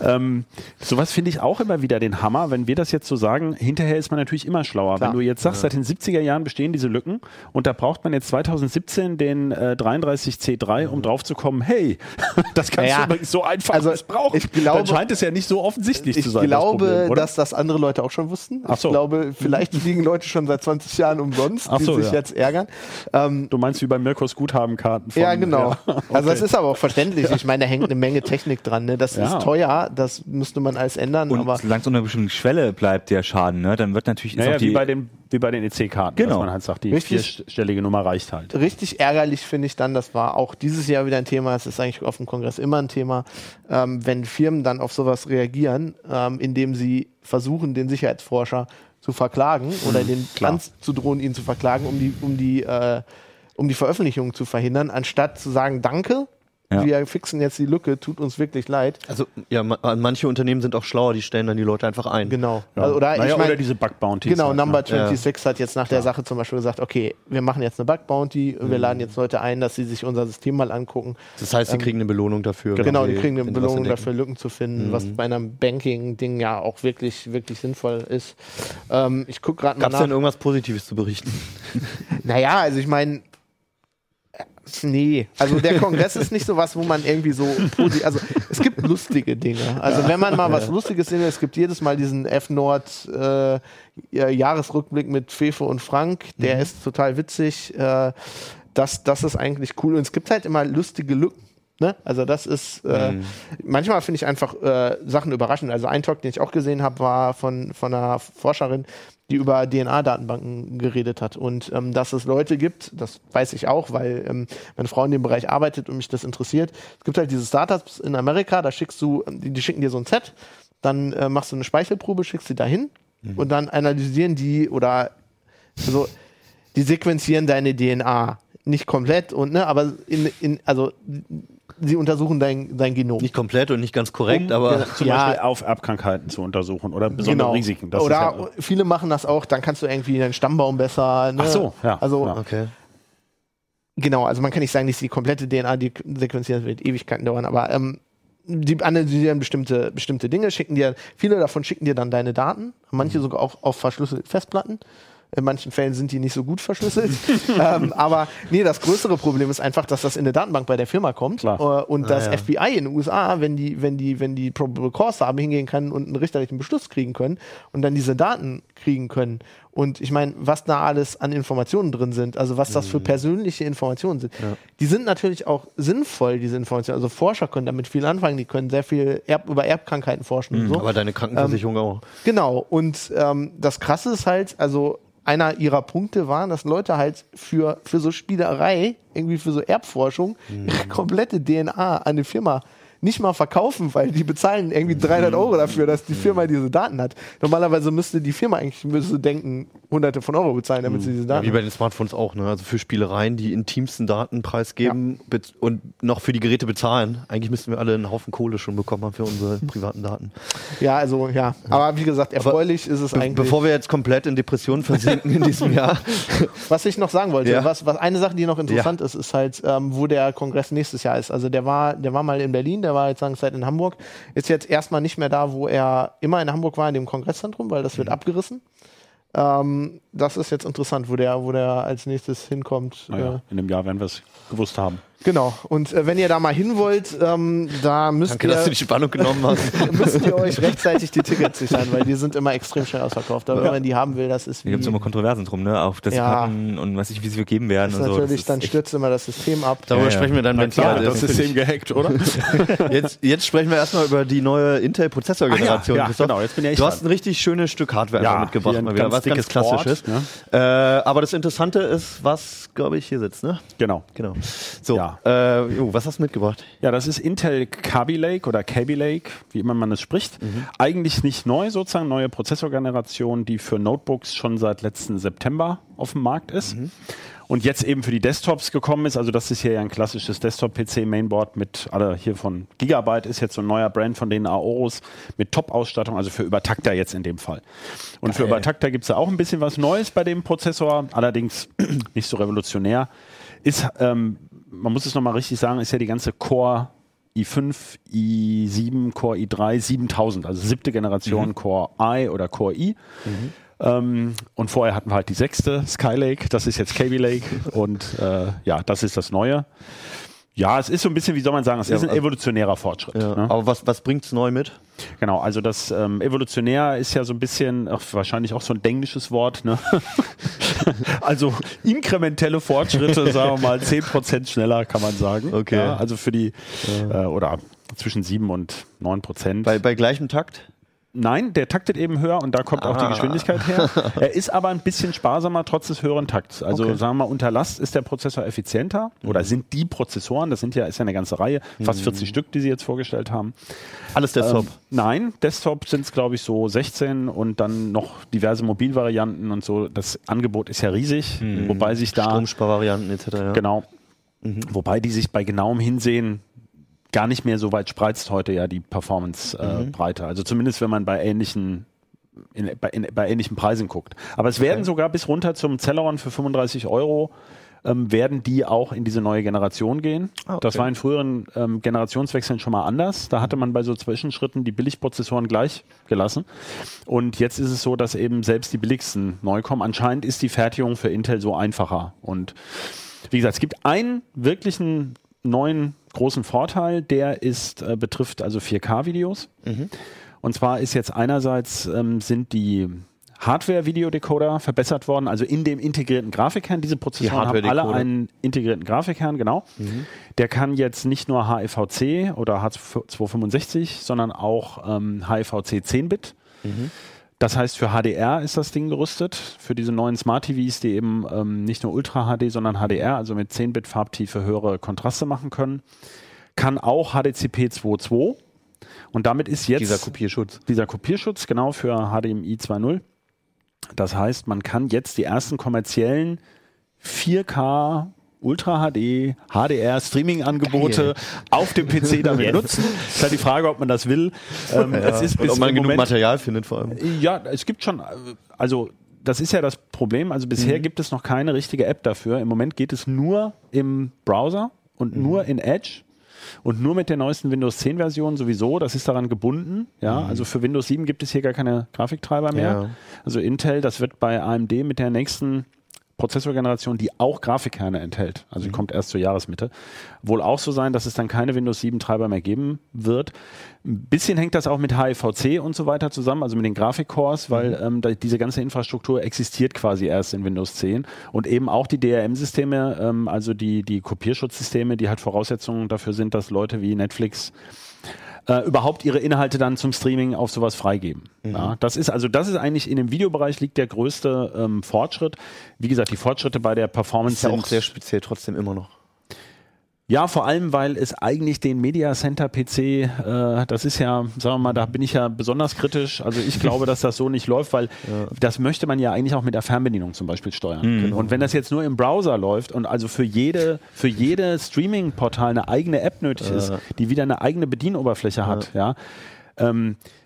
ähm, sowas finde ich auch immer wieder den Hammer, wenn wir das jetzt so sagen. Hinterher ist man natürlich immer schlauer. Klar. Wenn du jetzt sagst, seit den 70er Jahren bestehen diese Lücken und da braucht man jetzt 2017 den äh, 33C3, um drauf zu kommen, hey, das kannst Naja, du übrigens so einfach also missbrauchen. ich glaube- Dann scheint es ja nicht so offensichtlich ich zu sein. glaube, das dass das andere Leute auch schon wussten. Ach so. Ich glaube, vielleicht fliegen Leute schon seit 20 Jahren umsonst, Ach die so, sich ja. jetzt ärgern. Ähm, Du meinst wie bei Mirkos Guthabenkarten von ja, genau. Ja, Also das okay. ist aber auch verständlich. Ich meine, da hängt eine Menge Technik dran. Ne? Das Ja. ist teuer, das müsste man alles ändern. Und aber solange es unter einer bestimmten Schwelle bleibt, der Schaden, ne, dann wird natürlich ist Naja, auch die, wie bei den, wie bei den EC-Karten, Genau. dass man halt sagt, die Richtig. vierstellige Nummer reicht halt. richtig ärgerlich finde ich dann, das war auch dieses Jahr wieder ein Thema, es ist eigentlich auf dem Kongress immer ein Thema, ähm, wenn Firmen dann auf sowas reagieren, ähm, indem sie versuchen, den Sicherheitsforscher zu verklagen oder den klar. anzudrohen, ihn zu verklagen, um die, um die, äh, um die Veröffentlichung zu verhindern, anstatt zu sagen, danke, Ja. wir fixen jetzt die Lücke, tut uns wirklich leid. Also ja, ma- manche Unternehmen sind auch schlauer, die stellen dann die Leute einfach ein. Genau. Ja. Also, oder naja, ich mein, oder diese Bug Bounties. Genau, halt, Number ne? 26 hat jetzt nach der Sache zum Beispiel gesagt, okay, wir machen jetzt eine Bug Bounty, Mhm. wir laden jetzt Leute ein, dass sie sich unser System mal angucken. Das heißt, sie kriegen eine Belohnung dafür. Ähm, Genau, die sie kriegen eine Belohnung dafür, Lücken zu finden, Mhm. was bei einem Banking-Ding ja auch wirklich, wirklich sinnvoll ist. Ähm, ich gucke gerade mal Gab es denn irgendwas Positives zu berichten? Naja, also ich meine, nee, also der Kongress ist nicht so was, wo man irgendwie so also es gibt lustige Dinge. Also wenn man mal was Lustiges sehen will, es gibt jedes Mal diesen F-Nord äh, ja, Jahresrückblick mit Fefe und Frank, der ist total witzig. Äh, das, das ist eigentlich cool und es gibt halt immer lustige Lücken. Ne? Also das ist äh, manchmal finde ich einfach äh, Sachen überraschend. Also ein Talk, den ich auch gesehen habe, war von, von einer Forscherin, die über DNA-Datenbanken geredet hat. Und ähm, dass es Leute gibt, das weiß ich auch, weil ähm, meine Frau in dem Bereich arbeitet und mich das interessiert. Es gibt halt diese Startups in Amerika, da schickst du, die, die schicken dir so ein Set, dann äh, machst du eine Speichelprobe, schickst sie dahin und dann analysieren die oder also die sequenzieren deine DNA. Nicht komplett und ne, aber in, in also sie untersuchen dein, dein Genom. Nicht komplett und nicht ganz korrekt, Um- aber Zum Ja. Beispiel auf Erbkrankheiten zu untersuchen oder besondere Risiken. Das Oder ist ja, viele machen das auch, dann kannst du irgendwie einen Stammbaum besser. Ne? Ach so, ja, Also ja. okay. genau, also man kann nicht sagen, dass die komplette DNA die sequenzieren wird Ewigkeiten dauern, aber ähm, die analysieren bestimmte, bestimmte Dinge, schicken dir, viele davon schicken dir dann deine Daten, manche sogar auch auf verschlüsselte Festplatten. In manchen Fällen sind die nicht so gut verschlüsselt. ähm, aber nee, das größere Problem ist einfach, dass das in eine Datenbank bei der Firma kommt äh, und das ja. FBI in den USA, wenn die, wenn die, wenn die Probable Cause haben, hingehen kann und einen richterlichen Beschluss kriegen können und dann diese Daten kriegen können. Und ich meine, was da alles an Informationen drin sind, also was das für persönliche Informationen sind, die sind natürlich auch sinnvoll, diese Informationen. Also Forscher können damit viel anfangen, die können sehr viel Erb über Erbkrankheiten forschen und so. Aber deine Krankenversicherung auch. Genau, und ähm, das Krasse ist halt, also einer ihrer Punkte war, dass Leute halt für, für so Spielerei, irgendwie für so Erbforschung, ihre komplette DNA an eine Firma nicht mal verkaufen, weil die bezahlen irgendwie 300 Euro dafür, dass die Firma diese Daten hat. Normalerweise müsste die Firma eigentlich müsste denken, hunderte von Euro bezahlen, damit sie diese Daten Wie bei den Smartphones auch, ne? Also für Spielereien, die intimsten Daten preisgeben be- und noch für die Geräte bezahlen. Eigentlich müssten wir alle einen Haufen Kohle schon bekommen haben für unsere privaten Daten. Ja, also ja. Aber wie gesagt, erfreulich ist es Be eigentlich. bevor wir jetzt komplett in Depressionen versinken in diesem Jahr. Was ich noch sagen wollte, Ja. was, was eine Sache, die noch interessant ist, ist halt, ähm, wo der Kongress nächstes Jahr ist. Also der war, der war mal in Berlin, der war jetzt lange Zeit in Hamburg, ist jetzt erstmal nicht mehr da, wo er immer in Hamburg war, in dem Kongresszentrum, weil das Mhm. wird abgerissen. Ähm, das ist jetzt interessant, wo der, wo der als nächstes hinkommt. naja, Äh, in dem Jahr werden wir es gewusst haben. Genau. Und äh, wenn ihr da mal hin wollt, ähm, da müsst Danke, dass du ihr, die Spannung genommen hast. müsst ihr euch rechtzeitig die Tickets sichern, weil die sind immer extrem schnell ausverkauft. Aber wenn man die haben will, das ist Da wie, gibt es immer Kontroversen drum, ne? Auf das Ja. Karten und weiß ich, wie sie vergeben werden ist und so. Das natürlich, dann stürzt immer das System ab. Darüber Ja, ja. sprechen wir dann, wenn es Ja, soweit das. System gehackt, oder? Jetzt, jetzt sprechen wir erstmal über die neue Intel-Prozessorgeneration. Ja, ja, Christoph. genau, jetzt bin ja ich Du hast ein richtig schönes Stück Hardware Ja, mitgebracht, mal wieder. ganz Was dickes, klassisches. Äh, aber das Interessante ist, was, glaube ich, hier sitzt, ne? Genau. Genau. So, Ja. äh, was hast du mitgebracht? Ja, das ist Intel Kaby Lake oder Kaby Lake, wie immer man es spricht. Mhm. Eigentlich nicht neu, sozusagen neue Prozessorgeneration, die für Notebooks schon seit letzten September auf dem Markt ist. Mhm. Und jetzt eben für die Desktops gekommen ist. Also das ist hier ja ein klassisches Desktop-PC-Mainboard mit, alle hier von Gigabyte ist jetzt so ein neuer Brand von denen Aorus mit Top-Ausstattung, also für Übertakter jetzt in dem Fall. Und für Übertakter gibt es ja auch ein bisschen was Neues bei dem Prozessor, allerdings nicht so revolutionär. Ist, ähm, man muss es nochmal richtig sagen, ist ja die ganze Core i5, i7, Core i3, 7000, also siebte Generation Core i oder Core i. Ähm, und vorher hatten wir halt die sechste Skylake, das ist jetzt Kaby Lake und äh, ja, das ist das Neue. Ja, es ist so ein bisschen, wie soll man sagen, es ist ein also- evolutionärer Fortschritt. Ja. Ne? Aber was, was bringt's neu mit? Genau, also das ähm, evolutionär ist ja so ein bisschen, ach, wahrscheinlich auch so ein englisches Wort, ne? also inkrementelle Fortschritte, sagen wir mal 10% schneller, kann man sagen. Okay. Ja, also für die, äh, oder zwischen 7 und 9 Prozent. Bei, bei gleichem Takt? Nein, der taktet eben höher und da kommt auch die Ah. Geschwindigkeit her. Er ist aber ein bisschen sparsamer trotz des höheren Takts. Also Okay. sagen wir mal, unter Last ist der Prozessor effizienter oder sind die Prozessoren, das sind ja, ist ja eine ganze Reihe, fast 40 Stück, die sie jetzt vorgestellt haben. Alles Desktop. Ähm, nein, Desktop sind es glaube ich so 16 und dann noch diverse Mobilvarianten und so. Das Angebot ist ja riesig, wobei sich da Stromsparvarianten etc. Ja. genau Wobei die sich bei genauem Hinsehen gar nicht mehr so weit spreizt heute ja die Performance-Breite. Also zumindest wenn man bei ähnlichen in, bei, in, bei ähnlichen Preisen guckt. Aber es werden sogar bis runter zum Celeron für 35 Euro ähm, werden die auch in diese neue Generation gehen. Ah, okay. Das war in früheren ähm, Generationswechseln schon mal anders. Da hatte man bei so Zwischenschritten die Billigprozessoren gleich gelassen. Und jetzt ist es so, dass eben selbst die billigsten neu kommen. Anscheinend ist die Fertigung für Intel so einfacher. Und wie gesagt, es gibt einen wirklichen neuen großen Vorteil, der ist, äh, betrifft also 4K-Videos. Und zwar ist jetzt einerseits ähm, sind die Hardware-Videodecoder verbessert worden, also in dem integrierten Grafikkern. Diese Prozessoren haben alle einen integrierten Grafikkern, genau. Der kann jetzt nicht nur HEVC oder H265, sondern auch ähm, HEVC 10-Bit. Das heißt, für HDR ist das Ding gerüstet, für diese neuen Smart TVs, die eben ähm, nicht nur Ultra HD, sondern HDR, also mit 10-Bit Farbtiefe höhere Kontraste machen können. Kann auch HDCP 2.2. Und damit ist jetzt Dieser Kopierschutz. dieser Kopierschutz genau für HDMI 2.0. Das heißt, man kann jetzt die ersten kommerziellen 4K Ultra HD, HDR Streaming-Angebote auf dem PC damit nutzen. Ist halt die Frage, ob man das will. Ähm, es ist Und bis ob man genug Moment, Material findet vor allem. ja, es gibt schon, also das ist ja das Problem. Also Mhm. bisher gibt es noch keine richtige App dafür. Im Moment geht es nur im Browser und Mhm. nur in Edge. Und nur mit der neuesten Windows 10 Version sowieso, das ist daran gebunden. Ja, also für Windows 7 gibt es hier gar keine Grafiktreiber mehr. Mhm. Ja. Also Intel, das wird bei AMD mit der nächsten Prozessorgeneration, die auch Grafikkerne enthält, also Mhm. die kommt erst zur Jahresmitte, wohl auch so sein, dass es dann keine Windows 7 Treiber mehr geben wird. Ein bisschen hängt das auch mit HEVC und so weiter zusammen, also mit den Grafikcores, weil Mhm. ähm, da, diese ganze Infrastruktur existiert quasi erst in Windows 10 und eben auch die DRM-Systeme, ähm, also die, die Kopierschutzsysteme, die halt Voraussetzungen dafür sind, dass Leute wie Netflix äh, überhaupt ihre Inhalte dann zum Streaming auf sowas freigeben. Mhm. Ja, das ist also das ist eigentlich in dem Videobereich liegt der größte ähm, Fortschritt. Wie gesagt, die Fortschritte bei der Performance Ist ja sind auch sehr speziell trotzdem immer noch. Ja, vor allem, weil es eigentlich den Media Center PC, äh, das ist ja, sagen wir mal, da bin ich ja besonders kritisch. Also ich glaube, dass das so nicht läuft, weil das möchte man ja eigentlich auch mit der Fernbedienung zum Beispiel steuern. Und wenn das jetzt nur im Browser läuft und also für jede, für jede Streaming-Portal eine eigene App nötig ist, die wieder eine eigene Bedienoberfläche hat, ja, ähm, äh, der-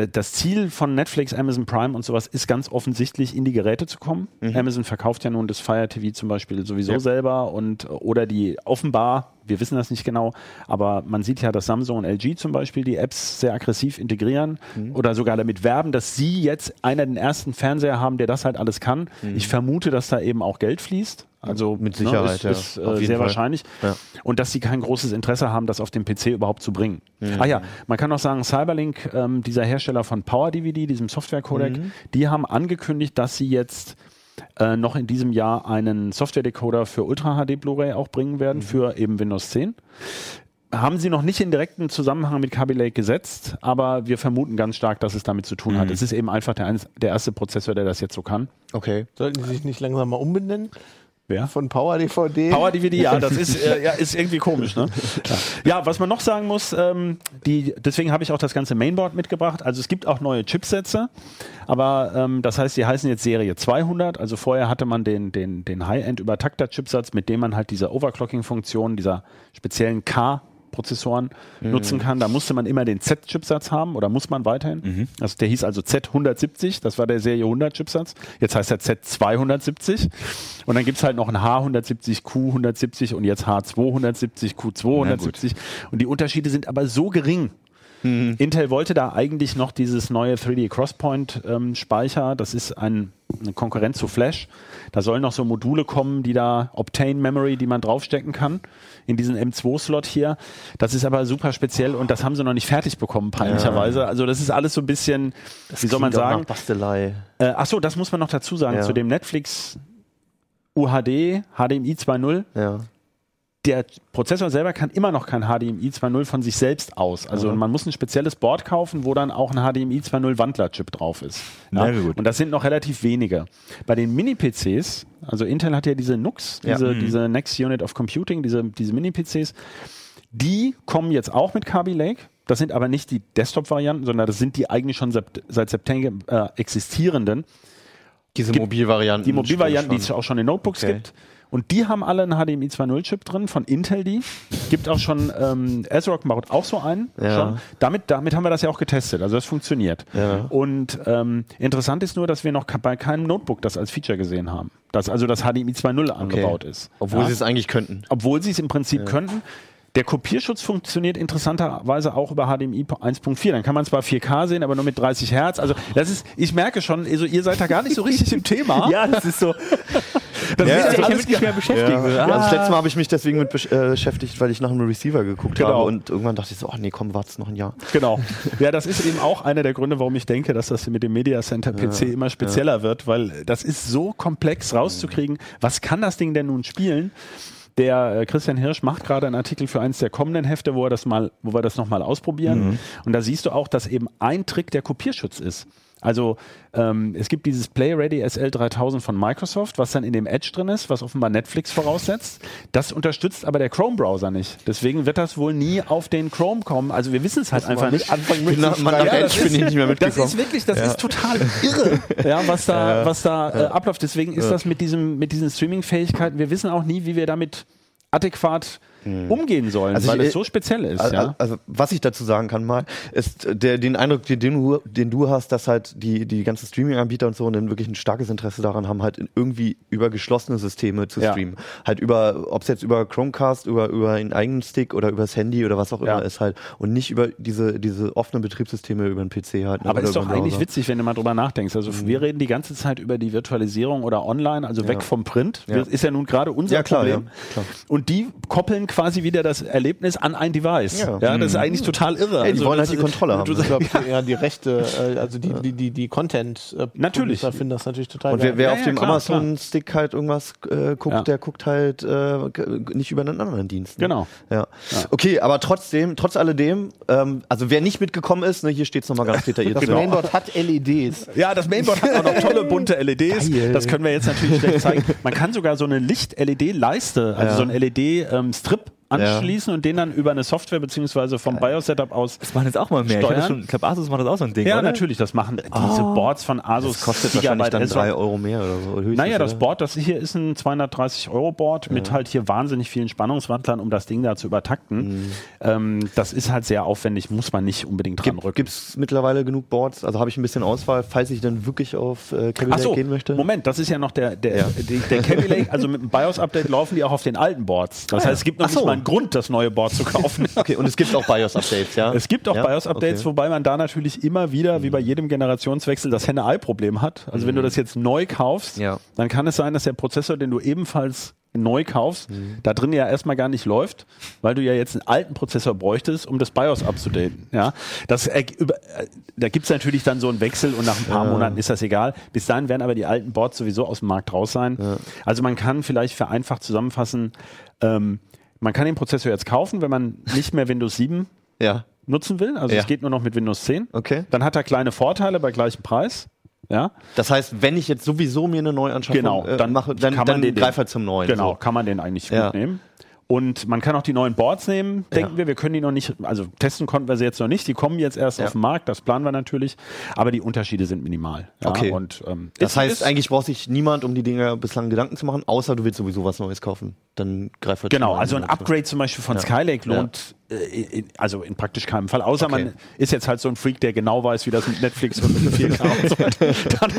das Ziel von Netflix, Amazon Prime und sowas ist ganz offensichtlich, in die Geräte zu kommen. Amazon verkauft ja nun das Fire TV zum Beispiel sowieso selber und oder die offenbar, wir wissen das nicht genau, aber man sieht ja, dass Samsung und LG zum Beispiel die Apps sehr aggressiv integrieren oder sogar damit werben, dass sie jetzt einer den ersten Fernseher haben, der das halt alles kann. Ich vermute, dass da eben auch Geld fließt. Also Mit Sicherheit, ne, ja. ist, ist Auf äh, sehr Fall. wahrscheinlich. Ja. Und dass sie kein großes Interesse haben, das auf dem PC überhaupt zu bringen. Ah ja, man kann auch sagen, Cyberlink, ähm, dieser Hersteller von Power DVD, diesem Software-Codec, die haben angekündigt, dass sie jetzt äh, noch in diesem Jahr einen Software-Decoder für Ultra HD Blu-ray auch bringen werden, für eben Windows 10. Haben sie noch nicht in direkten Zusammenhang mit Kaby Lake gesetzt, aber wir vermuten ganz stark, dass es damit zu tun hat. Es ist eben einfach der, der erste Prozessor, der das jetzt so kann. Okay. Sollten die sich nicht langsam mal umbenennen? Wer? Von Power DVD? Power DVD, ja, das ist, äh, ja, ist irgendwie komisch. Ne? Ja. was man noch sagen muss, ähm, die, deswegen habe ich auch das ganze Mainboard mitgebracht. Also es gibt auch neue Chipsätze, aber ähm, das heißt, die heißen jetzt Serie 200. Also vorher hatte man den, den, den High-End-Übertakter-Chipsatz, mit dem man halt diese Overclocking-Funktion dieser speziellen K Prozessoren nutzen kann. Da musste man immer den Z-Chipsatz haben oder muss man weiterhin. Also der hieß also Z170, das war der Serie 100 Chipsatz. Jetzt heißt er Z270 und dann gibt's halt noch ein H170, Q170 und jetzt H270, Q270 und die Unterschiede sind aber so gering. Intel wollte da eigentlich noch dieses neue 3D Crosspoint ähm, Speicher. Das ist ein, eine Konkurrenz zu Flash. Da sollen noch so Module kommen, die da Obtain Memory, die man draufstecken kann in diesen M2-Slot hier. Das ist aber super speziell und das haben sie noch nicht fertig bekommen, peinlicherweise. Also das ist alles so ein bisschen, wie soll man sagen? Bastelei. Äh, ach so, das muss man noch dazu sagen. Ja. Zu dem Netflix UHD, HDMI 2.0, Ja. Der Prozessor selber kann immer noch kein HDMI 2.0 von sich selbst aus. Also man muss ein spezielles Board kaufen, wo dann auch ein HDMI 2.0 Wandlerchip drauf ist. Na gut. Und das sind noch relativ wenige. Bei den Mini-PCs, also Intel hat ja diese NUCs, Ja. diese, diese Next Unit of Computing, diese, diese Mini-PCs, die kommen jetzt auch mit Kaby Lake. Das sind aber nicht die Desktop-Varianten, sondern das sind die eigentlich schon seit September äh, existierenden. Diese Mobilvarianten. Die Mobilvarianten, die es auch schon in Notebooks Okay. gibt. Und die haben alle einen HDMI 2.0 Chip drin von Intel die. Gibt auch schon, ähm, ASRock baut auch so einen. Ja. Schon. Damit, damit haben wir das ja auch getestet. Also das funktioniert. Ja. Und ähm, interessant ist nur, dass wir noch bei keinem Notebook das als Feature gesehen haben. Dass also das HDMI 2.0 angebaut ist. Obwohl Ja? sie es eigentlich könnten. obwohl sie es im Prinzip könnten. Der Kopierschutz funktioniert interessanterweise auch über HDMI 1.4. Dann kann man zwar 4K sehen, aber nur mit 30 Hertz. Also das ist, ich merke schon, also ihr seid da gar nicht so richtig im Thema. Ja, das ist so. Das Ja, wisst ihr ich alles damit nicht mehr beschäftigt. Ja. So, Also ah. das letzte Mal habe ich mich deswegen mit äh, beschäftigt, weil ich nach einem Receiver geguckt Genau. habe und irgendwann dachte ich so, ach nee, komm, wart's noch ein Jahr. Genau. Ja, das ist eben auch einer der Gründe, warum ich denke, dass das mit dem Media Center PC immer spezieller wird, weil das ist so komplex rauszukriegen. Was kann das Ding denn nun spielen? Der äh, Christian Hirsch macht gerade einen Artikel für eins der kommenden Hefte, wo er das mal, wo wir das nochmal ausprobieren. Und da siehst du auch, dass eben ein Trick der Kopierschutz ist. Also ähm, es gibt dieses Play Ready SL3000 von Microsoft, was dann in dem Edge drin ist, was offenbar Netflix voraussetzt. Das unterstützt aber der Chrome-Browser nicht. Deswegen wird das wohl nie auf den Chrome kommen. Also wir wissen es halt einfach nicht. Anfangen Bin nach, man nach Ja, Edge das bin ist- ich nicht mehr Das mitgekommen. ist wirklich, das ist total irre, ja, was da, was da äh, abläuft. Deswegen ist das mit diesem, mit diesen Streaming-Fähigkeiten. Wir wissen auch nie, wie wir damit adäquat umgehen sollen, Also weil ich- es so speziell ist. Also, ja. also was ich dazu sagen kann mal, ist äh, der, den Eindruck, den du, den du hast, dass halt die, die ganzen Streaming-Anbieter und so und dann wirklich ein starkes Interesse daran haben, halt irgendwie über geschlossene Systeme zu Ja. streamen. Halt über, ob es jetzt über Chromecast, über, über einen eigenen Stick oder übers Handy oder was auch Ja. immer ist halt und nicht über diese, diese offenen Betriebssysteme über den PC halt. ne, Aber ist doch eigentlich witzig, wenn du mal drüber nachdenkst. Also wir reden die ganze Zeit über die Virtualisierung oder online, also weg vom Print. Ja. Ist ja nun gerade unser Ja, klar, Problem. ja, klar. Und die koppeln quasi wieder das Erlebnis an ein Device. Ja, Ja. das ist eigentlich total irre. Ey, die wollen das halt die Kontrolle haben. du-? Ich glaube, ja, die Rechte, äh, also die, die, die, die Content äh, Natürlich. Producer finden das natürlich total Und wer, wer Ja, auf ja, dem Amazon-Stick halt irgendwas äh, guckt, Ja. der guckt halt äh, nicht über einen anderen Dienst. Ne? Genau. Ja. Okay, aber trotzdem, trotz alledem, ähm, also wer nicht mitgekommen ist, ne, hier steht es nochmal ganz detailliert Das drin. Mainboard hat LEDs. Ja, das Mainboard hat auch noch tolle bunte LEDs. Geil. Das können wir jetzt natürlich schlecht zeigen. Man kann sogar so eine Licht-LED-Leiste, also Ja. so ein LED-Strip anschließen und den dann über eine Software beziehungsweise vom BIOS-Setup aus. Das machen jetzt auch mal mehr. Ich, Steuern? schon- ich glaube, Asus macht das auch so ein Ding, Ja, oder? natürlich, das machen diese Boards von Asus. Das kostet Gigabyte wahrscheinlich dann ASRock. drei Euro mehr oder so. höchstens, Naja, das oder? Board, das hier ist ein 230 Euro Board mit halt hier wahnsinnig vielen Spannungswandlern, um das Ding da zu übertakten. Ähm, das ist halt sehr aufwendig, muss man nicht unbedingt dran rücken. Gibt es mittlerweile genug Boards? Also habe ich ein bisschen Auswahl, falls ich dann wirklich auf äh, Ach Lake so, gehen möchte? Moment, das ist ja noch der, der, Ja. der, der Lake, also mit dem BIOS-Update laufen die auch auf den alten Boards. Das heißt, es gibt noch so. nicht mal einen Grund, das neue Board zu kaufen. Okay, und es gibt auch BIOS-Updates, ja? Es gibt auch ja? BIOS-Updates, Okay. wobei man da natürlich immer wieder, wie bei jedem Generationswechsel, das Henne-Ei-Problem hat. Also wenn du das jetzt neu kaufst, Ja. dann kann es sein, dass der Prozessor, den du ebenfalls neu kaufst, da drin ja erstmal gar nicht läuft, weil du ja jetzt einen alten Prozessor bräuchtest, um das BIOS abzudaten. Ja, das, über- äh, da gibt's natürlich dann so einen Wechsel und nach ein paar Monaten ist das egal. Bis dahin werden aber die alten Boards sowieso aus dem Markt raus sein. Also man kann vielleicht vereinfacht zusammenfassen, ähm, man kann den Prozessor jetzt kaufen, wenn man nicht mehr Windows 7 Ja, nutzen will. Also Ja. es geht nur noch mit Windows 10. okay. Dann hat er kleine Vorteile bei gleichem Preis. Ja, Das heißt, wenn ich jetzt sowieso mir eine Neuanschaffung genau. äh, Dann mache, dann, kann man dann den, greif halt zum neuen. Genau, So. kann man den eigentlich Ja. gut nehmen. Und man kann auch die neuen Boards nehmen, denken Ja. wir. Wir können die noch nicht, also testen konnten wir sie jetzt noch nicht. Die kommen jetzt erst Ja. auf den Markt, das planen wir natürlich. Aber die Unterschiede sind minimal. Ja, Okay. Und, ähm, Das heißt, eigentlich braucht sich niemand um die Dinge bislang Gedanken zu machen, außer du willst sowieso was Neues kaufen. Dann greif halt Genau, also ein. Upgrade zum Beispiel von. Skylake lohnt in, also in praktisch keinem Fall. Außer Okay. man ist jetzt halt so ein Freak, der genau weiß, wie das mit Netflix und mit 4K und so weiter. Dann,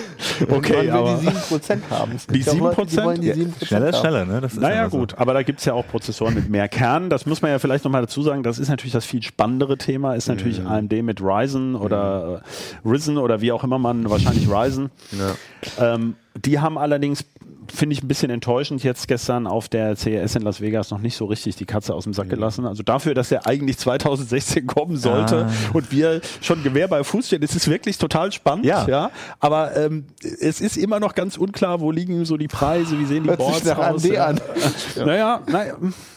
okay, man will aber, die 7% haben. Es Die gibt ja auch Leute, 7%? Die wollen die Ja, 7% Schneller haben. schneller, ne? Das ist Naja, immer so. gut, aber da gibt's ja auch Prozessoren mit mehr Kern. Das muss man ja vielleicht nochmal dazu sagen. Das ist natürlich das viel spannendere Thema, ist natürlich AMD mit Ryzen oder äh, Risen oder wie auch immer man, wahrscheinlich Ryzen. Ähm, die haben allerdings, finde ich ein bisschen enttäuschend, jetzt gestern auf der CES in Las Vegas noch nicht so richtig die Katze aus dem Sack gelassen. Also dafür, dass er eigentlich 2016 kommen sollte Ah. und wir schon Gewehr bei Fuß stehen, ist es wirklich total spannend. Ja. ja. Aber ähm, es ist immer noch ganz unklar, wo liegen so die Preise, wie sehen die Hört sich Boards nach aus. AMD an. Naja, naja.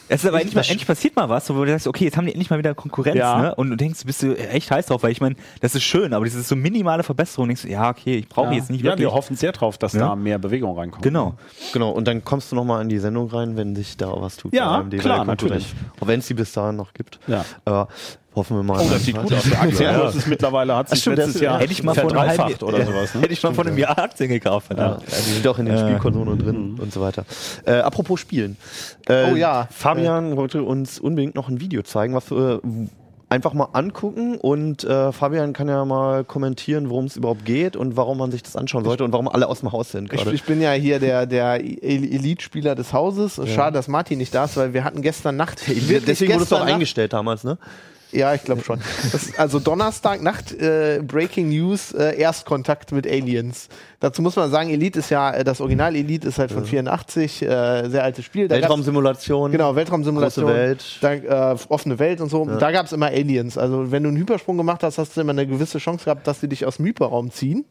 Es ist aber endlich, mal, endlich passiert mal was, wo du sagst, okay, jetzt haben die endlich mal wieder Konkurrenz, Ja. ne? Und du denkst, bist du echt heiß drauf, weil ich meine, das ist schön, aber das ist so minimale Verbesserung. Denkst du, ja, okay, ich brauche jetzt nicht ja, wirklich. wir hoffen sehr drauf, dass Ja. da mehr Bewegung reinkommt. Genau. Genau, und dann kommst du nochmal in die Sendung rein, wenn sich da was tut. Ja, klar, natürlich. Auch wenn es die bis dahin noch gibt. Ja. Aber Hoffen wir mal. Oh, das sieht gut aus. Der Aktienkurs ist mittlerweile, hat sich stimmt, letztes das- Jahr Hätte ich mal verdreifacht oder ja, sowas. Ne? Hätte ich mal vor einem Jahr Aktien gekauft. Ja, verdammt. die sind auch in den Spielkonsolen drin und so weiter. Äh, apropos Spielen. Äh, Oh ja. Fabian wollte uns unbedingt noch ein Video zeigen, was äh, einfach mal angucken und äh, Fabian kann ja mal kommentieren, worum es überhaupt geht und warum man sich das anschauen sollte und warum alle aus dem Haus sind Ich, ich bin ja hier der, der El- Elite-Spieler des Hauses. Schade, dass Martin nicht da ist, weil wir hatten gestern Nacht. Deswegen wurdest du auch eingestellt damals, ne? Ja, ich glaube schon. Das, also Donnerstagnacht, äh, Breaking News, äh, Erstkontakt mit Aliens. Dazu muss man sagen, Elite ist ja, äh, das Original Elite ist halt von 84, äh, sehr altes Spiel. Da Weltraumsimulation. Genau, Weltraumsimulation. Große Welt. Da, äh, offene Welt und so. Da gab es immer Aliens. Also wenn du einen Hypersprung gemacht hast, hast du immer eine gewisse Chance gehabt, dass sie dich aus dem Hyperraum ziehen.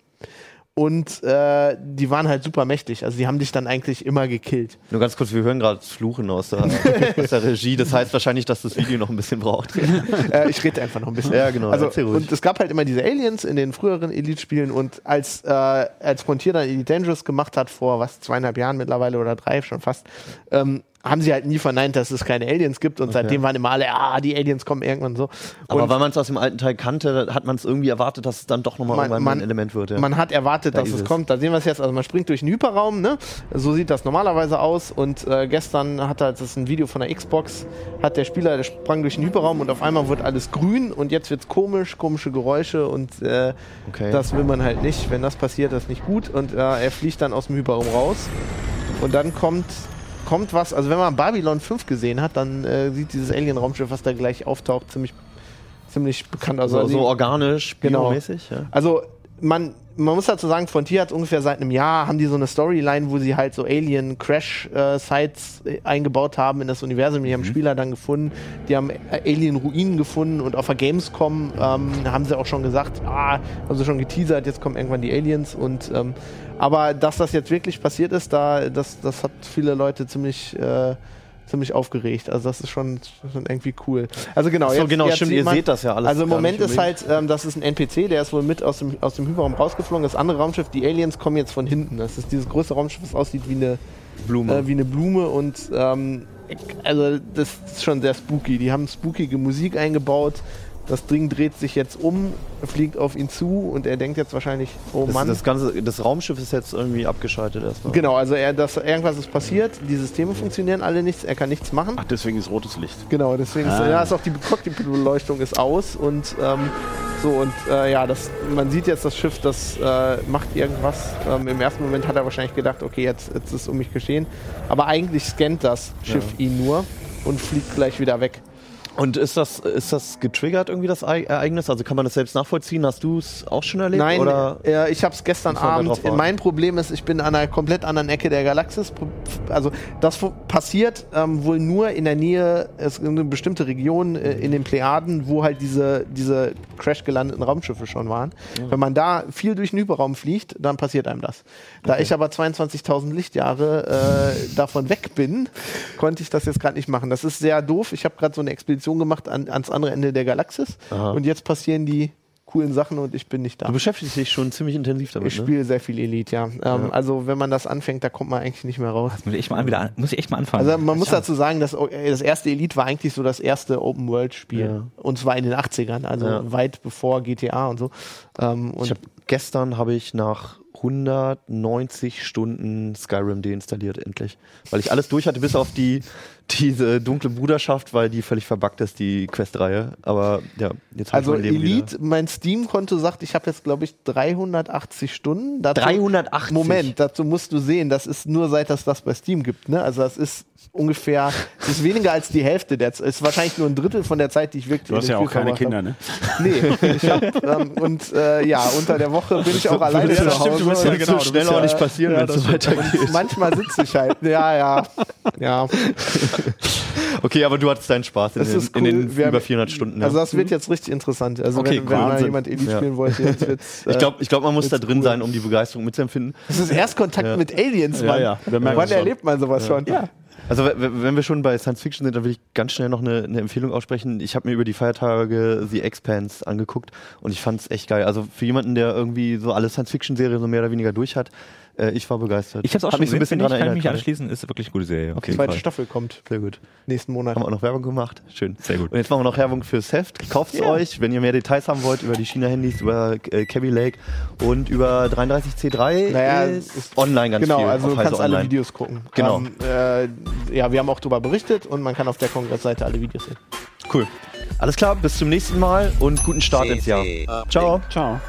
Und äh, die waren halt super mächtig. Also die haben dich dann eigentlich immer gekillt. Nur ganz kurz, wir hören gerade Fluchen aus der, aus der Regie. Das heißt wahrscheinlich, dass das Video noch ein bisschen braucht. äh, ich rede einfach noch ein bisschen. Ja, genau, Also, und es gab halt immer diese Aliens in den früheren Elite-Spielen und als, äh, als Frontier dann Elite Dangerous gemacht hat, vor was, zweieinhalb Jahren mittlerweile oder drei schon fast, ähm, haben sie halt nie verneint, dass es keine Aliens gibt und seitdem waren immer alle, ah, die Aliens kommen irgendwann so. Aber und weil man es aus dem alten Teil kannte, hat man es irgendwie erwartet, dass es dann doch nochmal irgendwann man- ein Element wird. Ja. Man hat erwartet, Da dass es es. kommt. Da sehen wir es jetzt. Also man springt durch den Hyperraum, ne? So sieht das normalerweise aus. Und äh, gestern hat er, das ist ein Video von der Xbox, hat der Spieler, der sprang durch den Hyperraum und auf einmal wird alles grün und jetzt wird's komisch, komische Geräusche und äh, Okay. das will man halt nicht. Wenn das passiert, das ist nicht gut. Und äh, er fliegt dann aus dem Hyperraum raus. Und dann kommt kommt was, also wenn man Babylon 5 gesehen hat, dann äh, sieht dieses Alien-Raumschiff, was da gleich auftaucht, ziemlich, ziemlich bekannt aus. so, Also so organisch, Genau. biomäßig. Ja. also man, man muss dazu sagen, Frontier hat ungefähr seit einem Jahr haben die so eine Storyline, wo sie halt so Alien Crash äh, Sites äh, eingebaut haben in das Universum. Die haben Spieler dann gefunden, die haben äh, Alien Ruinen gefunden und auf der Gamescom ähm, haben sie auch schon gesagt, ah, haben sie schon geteasert, jetzt kommen irgendwann die Aliens und ähm, aber dass das jetzt wirklich passiert ist, da das das hat viele Leute ziemlich äh, ziemlich aufgeregt. Also das ist schon, schon irgendwie cool. Also genau, so, genau, stimmt, sieht ihr seht das ja alles Also im Moment ist halt, ähm, das ist ein NPC, der ist wohl mit aus dem, aus dem Hyperraum rausgeflogen. Das andere Raumschiff, die Aliens, kommen jetzt von hinten. Das ist dieses größte Raumschiff, das aussieht wie eine Blume. Äh, wie eine Blume und ähm, also das ist schon sehr spooky. Die haben spookige Musik eingebaut. Das Ding dreht sich jetzt um, fliegt auf ihn zu und er denkt jetzt wahrscheinlich, oh das, Mann. das ganze, das Raumschiff ist jetzt irgendwie abgeschaltet erstmal. Genau, also er, das, irgendwas ist passiert, die Systeme funktionieren alle nichts, er kann nichts machen. Ach, deswegen ist rotes Licht. Genau, deswegen ist, Ah. ja, ist auch die Cockpit-Beleuchtung ist aus und ähm, so und äh, ja, das, man sieht jetzt das Schiff, das äh, macht irgendwas. Ähm, Im ersten Moment hat er wahrscheinlich gedacht, okay, jetzt, jetzt ist um mich geschehen. Aber eigentlich scannt das Schiff ihn nur und fliegt gleich wieder weg. Und ist das, ist das getriggert irgendwie, das Ei- Ereignis? Also kann man das selbst nachvollziehen? Hast du es auch schon erlebt? Nein, Oder? äh, ich habe es gestern Abend. Mein Problem ist, ich bin an einer komplett anderen Ecke der Galaxis. Also das passiert ähm, wohl nur in der Nähe, es ist eine bestimmte Region äh, in den Plejaden, wo halt diese, diese crash gelandeten Raumschiffe schon waren. Wenn man da viel durch den Hyperraum fliegt, dann passiert einem das. Da ich aber 22.000 Lichtjahre äh, davon weg bin, konnte ich das jetzt gerade nicht machen. Das ist sehr doof. Ich habe gerade so eine Expedition gemacht an, ans andere Ende der Galaxis und jetzt passieren die coolen Sachen und ich bin nicht da. Du beschäftigst dich schon ziemlich intensiv damit, Ich ne? spiele sehr viel Elite, ja. Ähm, Also wenn man das anfängt, da kommt man eigentlich nicht mehr raus. Muss ich echt mal, wieder muss ich echt mal anfangen. Also man muss dazu sagen, dass äh, das erste Elite war eigentlich so das erste Open-World-Spiel. Ja. Und zwar in den 80ern, also Ja. weit bevor GTA und so. Ähm, und hab, gestern habe ich nach 190 Stunden Skyrim deinstalliert, endlich. Weil ich alles durch hatte, bis auf die, diese dunkle Bruderschaft, weil die völlig verbuggt ist, die Quest-Reihe. Aber ja, jetzt hab also ich mein Leben Elite, mein Steam-Konto sagt, ich habe jetzt, glaube ich, 380 Stunden. Dazu, 380? Moment, dazu musst du sehen, das ist nur seit es das bei Steam gibt. Ne? Also das ist ungefähr, das ist weniger als die Hälfte der Zeit. ist wahrscheinlich nur ein Drittel von der Zeit, die ich wirklich Du hast in ja auch keine Kinder, ne? Nee, ich hab, ähm, und äh, ja, unter der Woche bin ich auch alleine Ja, zu das Hause. stimmt, du bist ja genau, so bist ja- nicht passieren, wenn es so weitergeht. Manchmal sitze ich halt. Ja, ja, ja. Okay, aber du hattest deinen Spaß in, Das den, ist in cool. den über haben- 400 Stunden. Also ja. das wird jetzt richtig interessant. Also Okay, wenn, wenn cool. mal Wahnsinn. jemand Ja. spielen wollte, jetzt wird's. ich glaube, ich glaub, man muss da drin cool. sein, um die Begeisterung mitzuempfinden. das ist Erstkontakt Ja. mit Aliens, Ja, Mann. ja, merken Wann erlebt man sowas schon? Ja. Also wenn wir schon bei Science Fiction sind, dann will ich ganz schnell noch eine, eine Empfehlung aussprechen. Ich habe mir über die Feiertage The Expanse angeguckt und ich fand es echt geil. Also für jemanden, der irgendwie so alle Science Fiction Serien so mehr oder weniger durch hat, Äh, ich war begeistert. Ich habe es auch Hab schon mich so ein bisschen dran kann ich erinnert. mich anschließen, ist wirklich eine gute Serie. jeden Zweite. Staffel kommt Sehr gut. nächsten Monat. Haben wir auch noch Werbung gemacht. Schön. Sehr gut. Und jetzt machen wir noch Werbung fürs Heft. Kauft es euch, wenn ihr mehr Details haben wollt über die China-Handys, über äh, Cabby Lake und über 33C3 Naja, ist es online ganz genau, viel. also auf du kannst alle Online. Videos gucken. Genau. Ähm, äh, ja, wir haben auch darüber berichtet und man kann auf der Kongressseite alle Videos sehen. Cool. Alles klar, bis zum nächsten Mal und guten Start ins Jahr. Ciao. Ciao.